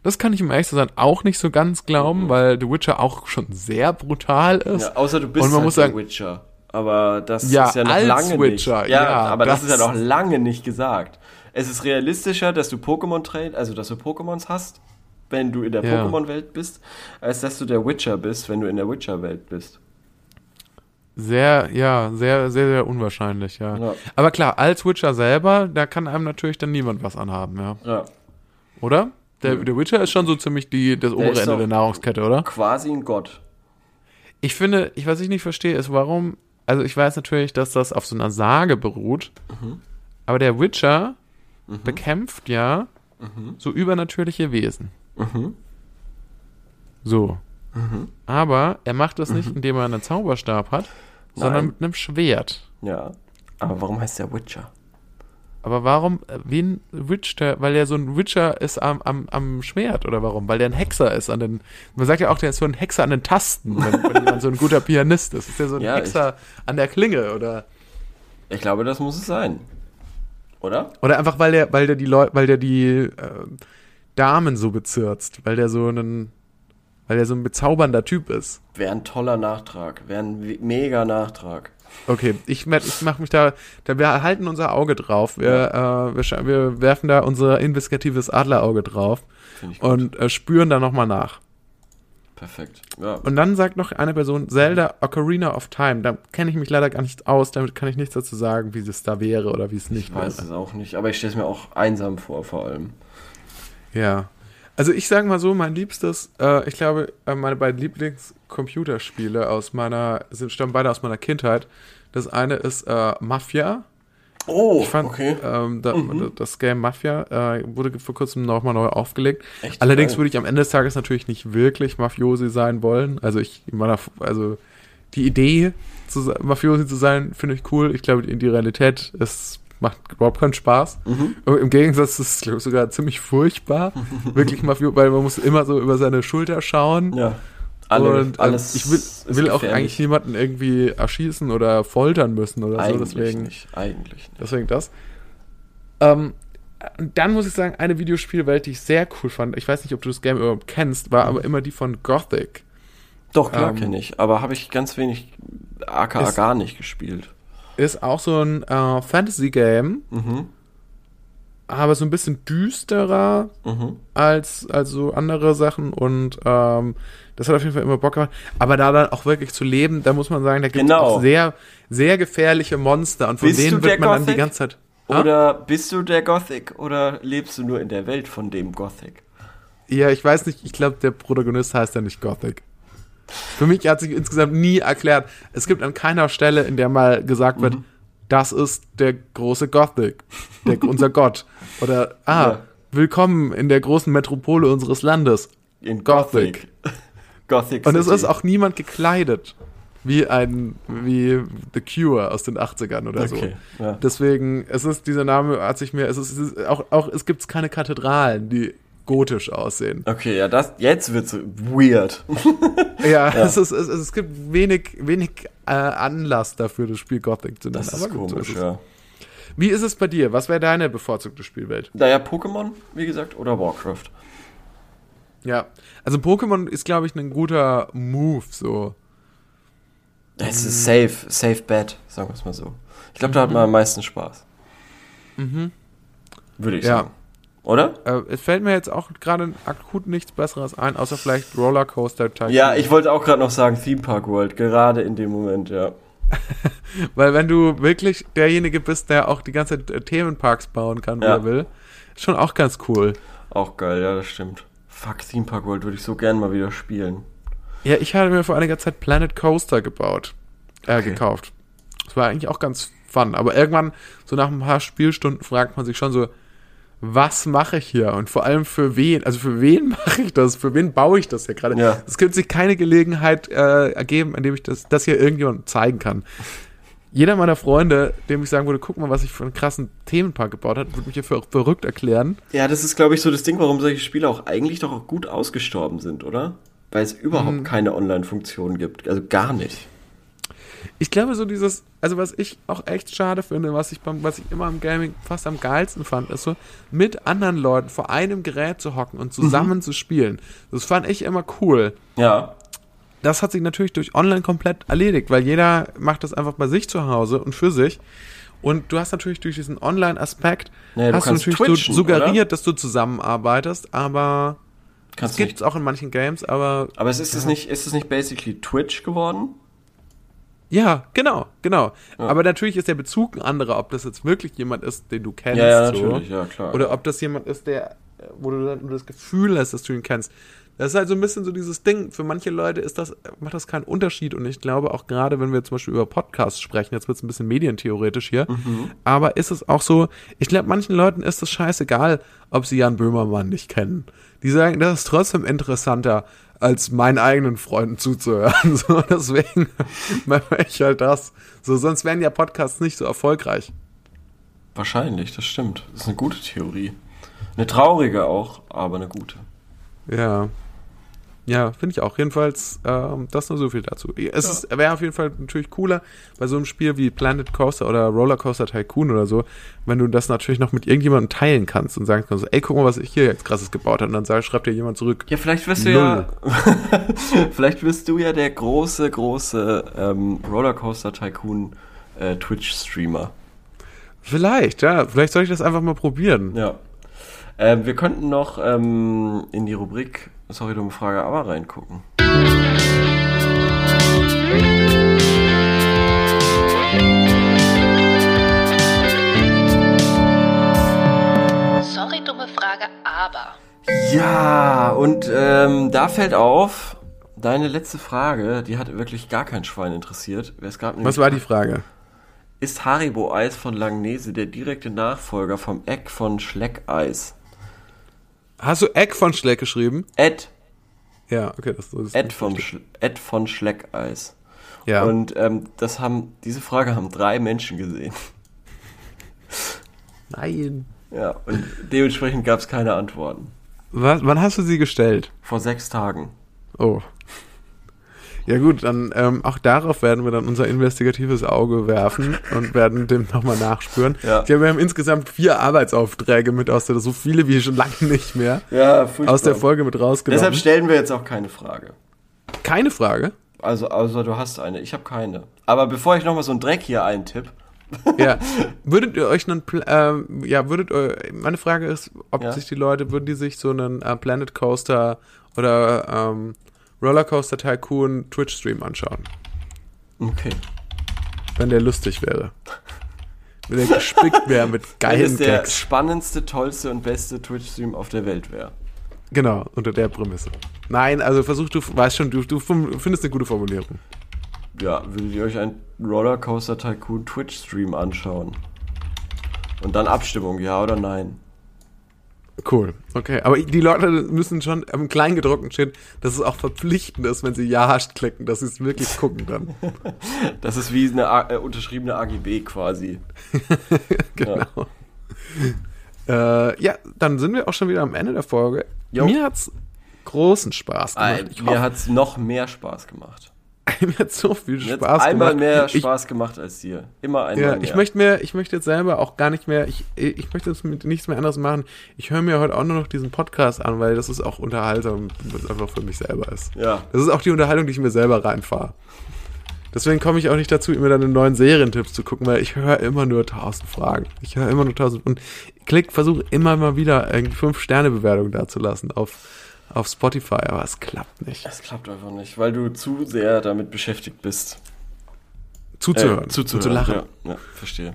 A: Das kann ich um ehrlich zu sein auch nicht so ganz glauben, weil The Witcher auch schon sehr brutal ist.
B: ja, außer du bist
A: und man
B: halt
A: muss
B: der
A: sagen-
B: Witcher. Aber das
A: Ja,
B: ist ja noch lange
A: Witcher,
B: nicht. Ja,
A: ja,
B: aber das,
A: das-
B: ist ja noch lange nicht gesagt. Es ist realistischer, dass du Pokémon train, also dass du Pokémons hast, wenn du in der
A: Ja.
B: Pokémon-Welt bist, als dass du der Witcher bist, wenn du in der Witcher-Welt bist.
A: Sehr, ja, sehr, sehr, sehr unwahrscheinlich, ja.
B: Ja.
A: Aber klar, als Witcher selber, da kann einem natürlich dann niemand was anhaben, ja.
B: Ja.
A: Oder? Der, der Witcher ist schon so ziemlich die, das obere
B: ist
A: Ende der Nahrungskette, oder?
B: Quasi ein Gott.
A: Ich finde, ich, was ich nicht verstehe, ist, warum, also ich weiß natürlich, dass das auf so einer Sage beruht,
B: Mhm.
A: aber der Witcher bekämpft ja so übernatürliche Wesen.
B: Mhm.
A: So. Aber er macht das nicht, indem er einen Zauberstab hat, sondern mit einem Schwert.
B: Ja. Aber warum heißt der Witcher?
A: Aber warum, äh, wen witcht er? Weil er so ein Witcher ist am, am, am Schwert oder warum? Weil der ein Hexer ist an den. Man sagt ja auch, der ist so ein Hexer an den Tasten, wenn, wenn [laughs] jemand so ein guter Pianist ist. Ist der so ein
B: Ja,
A: Hexer an der Klinge oder?
B: Ich glaube, das muss es sein. Oder?
A: Oder einfach, weil der, weil der die Leute, weil der die äh, Damen so bezirzt, weil der so ein, weil der so ein bezaubernder Typ ist.
B: Wäre ein toller Nachtrag. Wäre ein mega Nachtrag.
A: Okay, ich, ich mache mich da, da, wir halten unser Auge drauf. Wir, äh, wir, wir werfen da unser investigatives Adlerauge drauf
B: ich
A: und äh, spüren da nochmal nach.
B: Perfekt. Ja.
A: Und dann sagt noch eine Person Zelda Ocarina of Time. Da kenne ich mich leider gar nicht aus, damit kann ich nichts dazu sagen, wie es da wäre oder wie es nicht
B: ich weiß
A: wäre.
B: es auch nicht, aber ich stelle es mir auch einsam vor, vor allem.
A: Ja. Also ich sage mal so, mein liebstes, äh, ich glaube, äh, meine beiden Lieblingscomputerspiele aus meiner, sind stammen beide aus meiner Kindheit. Das eine ist äh, Mafia.
B: Oh,
A: Ich fand
B: okay.
A: ähm, da, das Game Mafia äh, wurde vor kurzem nochmal neu aufgelegt.
B: Echt?
A: Allerdings
B: Geil.
A: würde ich am Ende des Tages natürlich nicht wirklich Mafiosi sein wollen. Also ich in meiner, also die Idee, zu, Mafiosi zu sein, finde ich cool. Ich glaube, die Realität ist, macht überhaupt keinen Spaß.
B: Mhm.
A: Im Gegensatz ist es sogar ziemlich furchtbar. [laughs] wirklich Mafiosi, weil man muss immer so über seine Schulter schauen.
B: Ja. Alle,
A: und ähm,
B: alles
A: ich will, will auch eigentlich niemanden irgendwie erschießen oder foltern müssen oder so.
B: Eigentlich
A: Deswegen
B: nicht. Eigentlich nicht.
A: Deswegen das. Ähm, dann muss ich sagen, eine Videospielwelt, die ich sehr cool fand, ich weiß nicht, ob du das Game überhaupt kennst, war aber immer die von Gothic.
B: Doch, klar
A: Ähm,
B: kenne ich. Aber habe ich ganz wenig aka gar nicht gespielt.
A: Ist auch so ein äh, Fantasy-Game,
B: Mhm.
A: aber so ein bisschen düsterer
B: Mhm.
A: als, als so andere Sachen und ähm, das hat auf jeden Fall immer Bock gemacht. Aber da dann auch wirklich zu leben, da muss man sagen, da gibt es
B: Genau.
A: auch sehr, sehr gefährliche Monster und von
B: Bist
A: denen wird man dann die
B: Gothic?
A: ganze Zeit. Ah?
B: Oder bist du der Gothic oder lebst du nur in der Welt von dem Gothic?
A: Ja, ich weiß nicht, ich glaube, der Protagonist heißt ja nicht Gothic. Für mich hat sich insgesamt nie erklärt, es gibt an keiner Stelle, in der mal gesagt
B: Mhm.
A: wird, das ist der große Gothic, der, unser Gott. Oder, ah,
B: Ja.
A: willkommen in der großen Metropole unseres Landes.
B: In
A: Gothic.
B: Gothic. [laughs]
A: Und es ist auch niemand gekleidet. Wie ein, wie The Cure aus den 80ern oder
B: Okay,
A: so.
B: ja.
A: Deswegen, es ist, dieser Name hat sich mir, es ist, es ist auch, auch, es gibt keine Kathedralen, die gotisch aussehen.
B: Okay, ja, das jetzt wird's weird. [laughs]
A: Ja, Es, ist, es, es gibt wenig, wenig äh, Anlass dafür, das Spiel Gothic zu nennen.
B: Das ist
A: Aber gut, so
B: komisch,
A: ist es.
B: ja.
A: Wie ist es bei dir? Was wäre deine bevorzugte Spielwelt?
B: Naja, Pokémon, wie gesagt, oder Warcraft.
A: Ja, also Pokémon ist, glaube ich, ein guter Move, so.
B: Es ist safe, safe bet, sagen wir es mal so. Ich glaube, da
A: Mhm.
B: hat man am meisten Spaß. Würde ich
A: Ja.
B: sagen. Oder?
A: Äh, es fällt mir jetzt auch gerade akut nichts Besseres ein, außer vielleicht Rollercoaster Tycoon.
B: Ja, ich wollte auch gerade noch sagen Theme Park World, gerade in dem Moment, ja. [laughs]
A: Weil wenn du wirklich derjenige bist, der auch die ganze Zeit äh, Themenparks bauen kann, wie
B: Ja.
A: er will, ist schon auch ganz cool.
B: Auch geil, ja, das stimmt. Fuck, Theme Park World würde ich so gern mal wieder spielen.
A: Ja, ich hatte mir vor einiger Zeit Planet Coaster gebaut, äh,
B: Okay.
A: gekauft. Das war eigentlich auch ganz fun. Aber irgendwann, so nach ein paar Spielstunden, fragt man sich schon so, was mache ich hier? Und vor allem für wen? Also für wen [laughs] mache ich das? Für wen baue ich das hier gerade?
B: Ja.
A: Es könnte sich keine Gelegenheit äh, ergeben, indem ich das, das hier irgendjemandem zeigen kann. Jeder meiner Freunde, dem ich sagen würde, guck mal, was ich für einen krassen Themenpark gebaut habe, würde mich hier für verrückt erklären.
B: Ja, das ist, glaube ich, so das Ding, warum solche Spiele auch eigentlich doch auch gut ausgestorben sind, oder? Weil es überhaupt keine Online-Funktion gibt. Also gar nicht.
A: Ich glaube, so dieses, also was ich auch echt schade finde, was ich beim, was ich immer am Gaming fast am geilsten fand, ist so, mit anderen Leuten vor einem Gerät zu hocken und zusammen zu spielen. Das fand ich immer cool.
B: Ja.
A: Das hat sich natürlich durch Online komplett erledigt, weil jeder macht das einfach bei sich zu Hause und für sich. Und du hast natürlich durch diesen Online-Aspekt,
B: Naja,
A: hast du natürlich
B: twitchen,
A: so suggeriert,
B: oder?
A: dass du zusammenarbeitest, aber das
B: Kannst
A: gibt
B: nicht.
A: es auch in manchen Games, aber
B: Aber es ist es nicht, ist es nicht basically Twitch geworden?
A: Ja, genau, genau.
B: Ja.
A: Aber natürlich ist der Bezug ein anderer, ob das jetzt wirklich jemand ist, den du kennst.
B: Ja, ja,
A: so,
B: natürlich, ja, klar.
A: Oder ob das jemand ist, der, wo du dann nur das Gefühl hast, dass du ihn kennst. Das ist halt so ein bisschen so dieses Ding. Für manche Leute ist das, macht das keinen Unterschied. Und ich glaube auch gerade, wenn wir zum Beispiel über Podcasts sprechen, jetzt wird es ein bisschen medientheoretisch hier, aber ist es auch so, ich glaube, manchen Leuten ist es scheißegal, ob sie Jan Böhmermann nicht kennen. Die sagen, das ist trotzdem interessanter, als meinen eigenen Freunden zuzuhören. [laughs] So, deswegen [laughs] mache ich halt das. So, sonst wären ja Podcasts nicht so erfolgreich.
B: Wahrscheinlich, das stimmt. Das ist eine gute Theorie. Eine traurige auch, aber eine gute.
A: Ja. Ja, finde ich auch. Jedenfalls, ähm, das nur so viel dazu. Es wäre auf jeden Fall natürlich cooler bei so einem Spiel wie Planet Coaster oder Rollercoaster Tycoon oder so, wenn du das natürlich noch mit irgendjemandem teilen kannst und sagen kannst, ey, guck mal, was ich hier jetzt krasses gebaut habe. Und dann sag, schreibt dir jemand zurück.
B: Ja, vielleicht wirst du ja. [laughs] vielleicht wirst du ja der große, große ähm, Rollercoaster Tycoon äh, Twitch-Streamer.
A: Vielleicht, ja. Vielleicht soll ich das einfach mal probieren.
B: Ja. Ähm, wir könnten noch ähm, in die Rubrik Sorry, dumme Frage, aber reingucken.
C: Sorry, dumme Frage, aber.
B: Ja, und ähm, da fällt auf, deine letzte Frage, die hat wirklich gar kein Schwein interessiert. Es gab
A: Was war die Frage?
B: Ist Haribo Eis von Langnese der direkte Nachfolger vom Eck von Schleckeis?
A: Hast du Eck von Schleck geschrieben?
B: Ed,
A: Ja, okay, das, ist
B: Ed, vom. Schl Ed von Schleckeis.
A: Ja.
B: Und ähm, das haben, diese Frage haben drei Menschen gesehen. [laughs]
A: Nein.
B: Ja, und dementsprechend gab es keine Antworten.
A: Was, wann hast du sie gestellt?
B: Vor sechs Tagen.
A: Oh. Ja gut, dann ähm, auch darauf werden wir dann unser investigatives Auge werfen und werden dem nochmal nachspüren.
B: Ja.
A: Ich glaube, wir haben insgesamt vier Arbeitsaufträge mit aus der, so viele wie schon lange nicht mehr,
B: Ja, furchtbar.
A: aus der Folge mit rausgenommen.
B: Deshalb stellen wir jetzt auch keine Frage.
A: Keine Frage.
B: Also, also du hast eine, ich habe keine. Aber bevor ich nochmal so einen Dreck hier eintipp,
A: Ja. [laughs] würdet ihr euch einen, ähm, ja, würdet eu, meine Frage ist, ob
B: Ja.
A: sich die Leute, würden die sich so einen äh, Planet Coaster oder ähm, Rollercoaster Tycoon Twitch-Stream anschauen,
B: okay.
A: wenn der lustig wäre. Wenn der gespickt wäre mit [laughs]
B: Wenn es
A: geilen
B: der
A: Gags.
B: spannendste, tollste und beste Twitch-Stream auf der Welt wäre.
A: Genau, unter der Prämisse. Nein, also versuch, du weißt schon, du, du findest eine gute Formulierung.
B: Ja, würdet ihr euch einen Rollercoaster Tycoon Twitch-Stream anschauen? Und dann Abstimmung, ja oder nein?
A: Cool, okay. Aber die Leute müssen schon im Kleingedruckten stehen, dass es auch verpflichtend ist, wenn sie Ja klicken, dass sie es wirklich gucken dann. [laughs]
B: Das ist wie eine A äh, unterschriebene AGB quasi. [laughs]
A: genau. Äh, ja, dann sind wir auch schon wieder am Ende der Folge.
B: Jo.
A: Mir hat's großen Spaß gemacht.
B: Ein, mir hat's noch mehr Spaß gemacht. [laughs]
A: mir hat so viel Spaß
B: einmal
A: gemacht.
B: mehr
A: Ich-
B: Spaß gemacht als dir. Immer einmal
A: Ja,
B: mehr.
A: ich möchte mir, ich möchte jetzt selber auch gar nicht mehr, ich, ich möchte jetzt mit nichts mehr anderes machen. Ich höre mir heute auch nur noch diesen Podcast an, weil das ist auch unterhaltsam, was einfach für mich selber ist.
B: ja,
A: Das ist auch die Unterhaltung, die ich mir selber reinfahre. Deswegen komme ich auch nicht dazu, immer deine neuen Serientipps zu gucken, weil ich höre immer nur tausend Fragen. Ich höre immer nur tausend und klick, versuche immer mal wieder irgendwie fünf Sterne Bewertung dazulassen auf auf Spotify, aber es klappt nicht.
B: es klappt einfach nicht, weil du zu sehr damit beschäftigt bist.
A: Zuzuhören,
B: Äh, zuzuhören.
A: zu lachen.
B: Ja, ja, verstehe.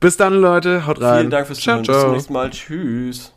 A: Bis dann, Leute, haut rein.
B: Vielen Dank fürs Zuhören. Bis zum nächsten Mal. Tschüss.